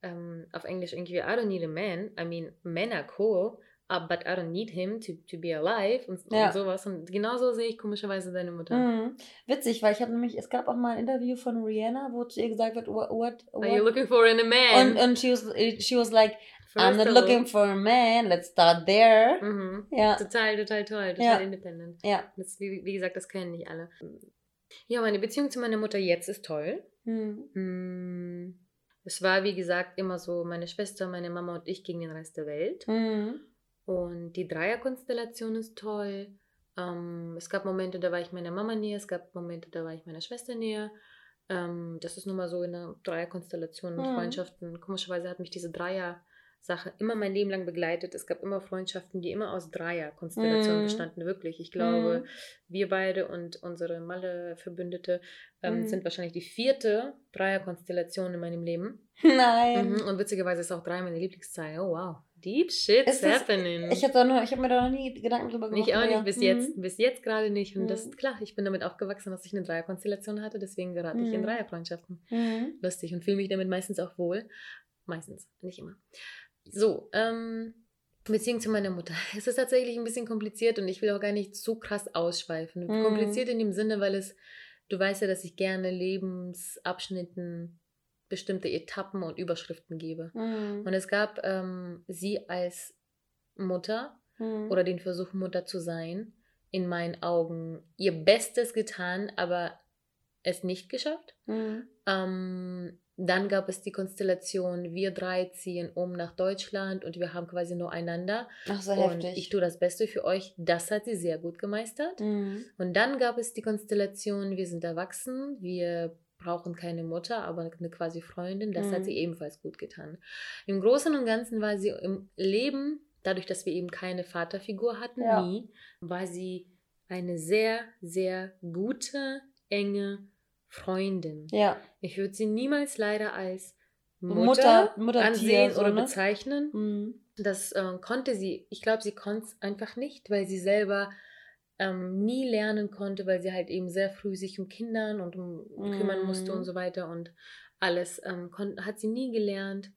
ähm, auf Englisch irgendwie, I don't need a man. I mean, men are cool, uh, but I don't need him to, to be alive und, ja. und sowas. Und genauso sehe ich komischerweise deine Mutter. Mhm. Witzig, weil ich habe nämlich, es gab auch mal ein Interview von Rihanna, wo zu ihr gesagt wird, what, what, what? are you looking for in a man? Und, und she, was, she was like, First I'm not looking for a man, let's start there. Mhm. Ja. Total, total toll, total ja. independent. Ja. Das, wie, wie gesagt, das kennen nicht alle. Ja, meine Beziehung zu meiner Mutter jetzt ist toll. Mhm. Es war, wie gesagt, immer so meine Schwester, meine Mama und ich gegen den Rest der Welt. Mhm. Und die Dreierkonstellation ist toll. Ähm, es gab Momente, da war ich meiner Mama näher, es gab Momente, da war ich meiner Schwester näher. Ähm, das ist nun mal so in einer Dreierkonstellation mit mhm. Freundschaften. Komischerweise hat mich diese Dreier- Sache immer mein Leben lang begleitet. Es gab immer Freundschaften, die immer aus Dreierkonstellationen mm. bestanden, wirklich. Ich glaube, mm. wir beide und unsere Malle-Verbündete ähm, mm. sind wahrscheinlich die vierte Dreierkonstellation in meinem Leben. Nein. Mhm. Und witzigerweise ist auch drei meine Lieblingszahl. Oh wow. Deep shit's ist happening. ich habe hab mir da noch nie Gedanken drüber gemacht. Ich auch nicht, bis jetzt, mhm. bis jetzt gerade nicht. Und das ist klar, ich bin damit aufgewachsen, dass ich eine Dreierkonstellation hatte, deswegen gerate ich in Dreierfreundschaften. Lustig und fühle mich damit meistens auch wohl. Meistens, nicht immer. So, ähm, Beziehung zu meiner Mutter. Es ist tatsächlich ein bisschen kompliziert und ich will auch gar nicht zu krass ausschweifen. Mhm. Kompliziert in dem Sinne, weil es, du weißt ja, dass ich gerne Lebensabschnitten bestimmte Etappen und Überschriften gebe. Mhm. Und es gab ähm, sie als Mutter mhm. oder den Versuch, Mutter zu sein, in meinen Augen ihr Bestes getan, aber es nicht geschafft. Mhm. Ähm, dann gab es die Konstellation, wir drei ziehen um nach Deutschland und wir haben quasi nur einander. Ach so, und heftig. ich tue das Beste für euch. Das hat sie sehr gut gemeistert. Mhm. Und dann gab es die Konstellation, wir sind erwachsen, wir brauchen keine Mutter, aber eine quasi Freundin. Das mhm. hat sie ebenfalls gut getan. Im Großen und Ganzen war sie im Leben, dadurch, dass wir eben keine Vaterfigur hatten, ja. nie, war sie eine sehr, sehr gute, enge Freundin. Ja. Ich würde sie niemals leider als Mutter, Mutter, Mutter ansehen so, oder ne? bezeichnen. Mhm. Das äh, konnte sie, ich glaube, sie konnte es einfach nicht, weil sie selber ähm, nie lernen konnte, weil sie halt eben sehr früh sich um Kindern und um mhm. kümmern musste und so weiter und alles ähm, hat sie nie gelernt,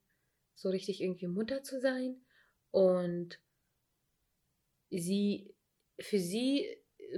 so richtig irgendwie Mutter zu sein. Und sie, für sie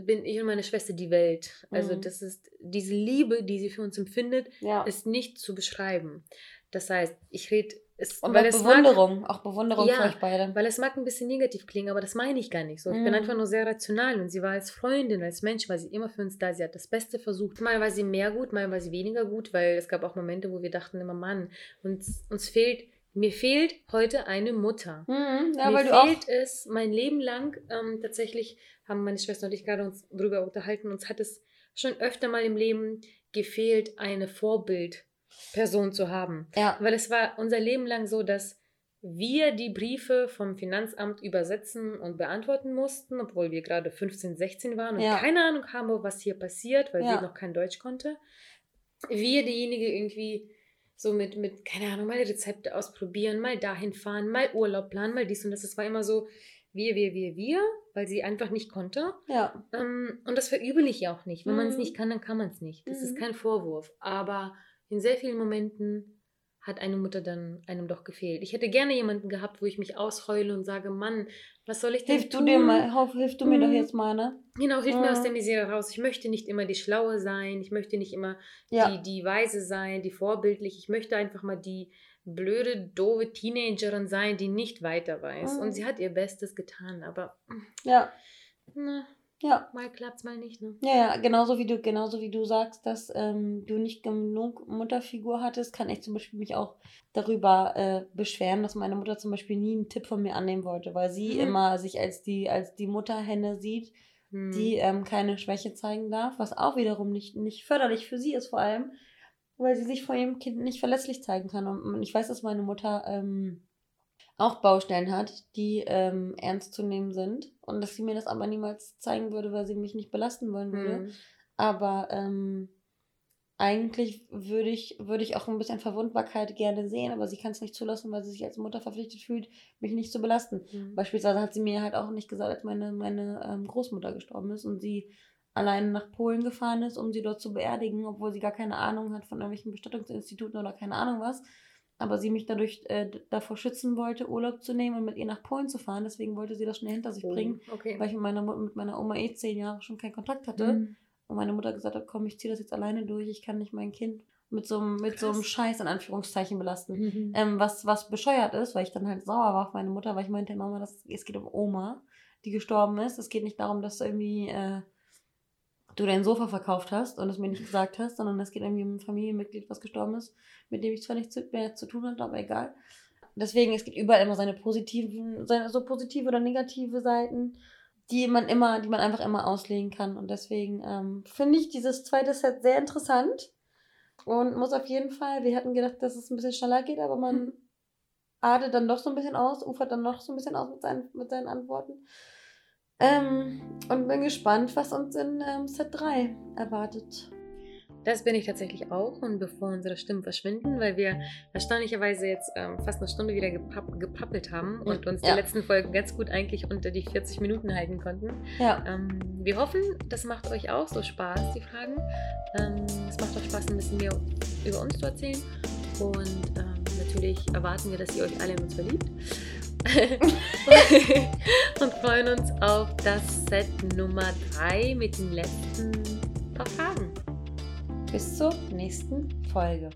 bin ich und meine Schwester die Welt. Also mhm. das ist diese Liebe, die sie für uns empfindet, ja. ist nicht zu beschreiben. Das heißt, ich rede es, und weil auch Bewunderung, mag, auch Bewunderung ja, für euch beide. Weil es mag ein bisschen negativ klingen, aber das meine ich gar nicht so. Ich bin mhm. einfach nur sehr rational und sie war als Freundin, als Mensch, war sie immer für uns da. Sie hat das Beste versucht. Mal war sie mehr gut, mal war sie weniger gut, weil es gab auch Momente, wo wir dachten immer, Mann, uns, uns fehlt mir fehlt heute eine Mutter. Mhm, ja, mir fehlt es mein Leben lang ähm, tatsächlich haben meine Schwester und ich gerade uns darüber unterhalten. Uns hat es schon öfter mal im Leben gefehlt, eine Vorbildperson zu haben. Ja. Weil es war unser Leben lang so, dass wir die Briefe vom Finanzamt übersetzen und beantworten mussten, obwohl wir gerade 15, 16 waren und ja. keine Ahnung haben, was hier passiert, weil ja. sie noch kein Deutsch konnte. Wir diejenige irgendwie so mit, mit, keine Ahnung, mal Rezepte ausprobieren, mal dahin fahren, mal Urlaub planen, mal dies und das. Es war immer so, wir, wir, wir, wir, weil sie einfach nicht konnte. Ja. Ähm, und das verübel ich ja auch nicht. Wenn mhm. man es nicht kann, dann kann man es nicht. Das mhm. ist kein Vorwurf. Aber in sehr vielen Momenten hat eine Mutter dann einem doch gefehlt. Ich hätte gerne jemanden gehabt, wo ich mich ausheule und sage, Mann, was soll ich denn hilf tun? Du dir mal, hilf du mir mhm. doch jetzt mal, ne? Genau, hilf mir aus der Misere raus. Ich möchte nicht immer die Schlaue sein. Ich möchte nicht immer ja. die, die Weise sein, die vorbildlich. Ich möchte einfach mal die, blöde, doofe Teenagerin sein, die nicht weiter weiß. Mhm. Und sie hat ihr Bestes getan, aber. Ja. Na, Ja. Mal klappt's, mal nicht, ne? Ja, ja, genauso wie du, genauso wie du sagst, dass ähm, du nicht genug Mutterfigur hattest, kann ich zum Beispiel mich auch darüber äh, beschweren, dass meine Mutter zum Beispiel nie einen Tipp von mir annehmen wollte, weil sie Mhm. immer sich als die, als die Mutterhenne sieht, Hm. die ähm, keine Schwäche zeigen darf, was auch wiederum nicht, nicht förderlich für sie ist, vor allem, weil sie sich vor ihrem Kind nicht verletzlich zeigen kann. Und ich weiß, dass meine Mutter ähm, auch Baustellen hat, die ähm, ernst zu nehmen sind und dass sie mir das aber niemals zeigen würde, weil sie mich nicht belasten wollen würde. Hm. Aber ähm, eigentlich würde ich, würde ich auch ein bisschen Verwundbarkeit gerne sehen, aber sie kann es nicht zulassen, weil sie sich als Mutter verpflichtet fühlt, mich nicht zu belasten. Hm. Beispielsweise hat sie mir halt auch nicht gesagt, als meine, meine ähm, Großmutter gestorben ist und sie alleine nach Polen gefahren ist, um sie dort zu beerdigen, obwohl sie gar keine Ahnung hat von irgendwelchen Bestattungsinstituten oder keine Ahnung was. Aber sie mich dadurch äh, davor schützen wollte, Urlaub zu nehmen und mit ihr nach Polen zu fahren. Deswegen wollte sie das schnell hinter sich Oh, bringen, Okay. weil ich mit meiner, mit meiner Oma eh zehn Jahre schon keinen Kontakt hatte. Hm. Und meine Mutter gesagt hat, komm, ich ziehe das jetzt alleine durch, ich kann nicht mein Kind mit so, einem- mit so einem. Scheiß in Anführungszeichen belasten. Mhm. Ähm, was, was bescheuert ist, weil ich dann halt sauer war auf meine Mutter, weil ich meinte, Mama, das, es geht um Oma, die gestorben ist. Es geht nicht darum, dass irgendwie äh, du dein Sofa verkauft hast und es mir nicht gesagt hast, sondern es geht irgendwie um ein Familienmitglied, was gestorben ist, mit dem ich zwar nichts mehr zu tun hatte, aber egal. Deswegen, es gibt überall immer seine positiven, seine so positive oder negative Seiten, die man immer, die man einfach immer auslegen kann. Und deswegen ähm, finde ich dieses zweite Set sehr interessant und muss auf jeden Fall, wir hatten gedacht, dass es ein bisschen schneller geht, aber man adelt dann doch so ein bisschen aus, ufert dann noch so ein bisschen aus mit seinen, mit seinen Antworten. Ähm, und bin gespannt, was uns in ähm, Set 3 erwartet. Das bin ich tatsächlich auch. Und bevor unsere Stimmen verschwinden, weil wir erstaunlicherweise jetzt ähm, fast eine Stunde wieder gepapp gepappelt haben und uns die Ja. letzten Folgen ganz gut eigentlich unter die 40 Minuten halten konnten. Ja, Ähm, wir hoffen, das macht euch auch so Spaß, die Fragen. Ähm, es macht euch Spaß, ein bisschen mehr über uns zu erzählen. Und ähm, natürlich erwarten wir, dass ihr euch alle in uns verliebt. und freuen uns auf das Set Nummer 3 mit den letzten paar Fragen. bis zur nächsten Folge.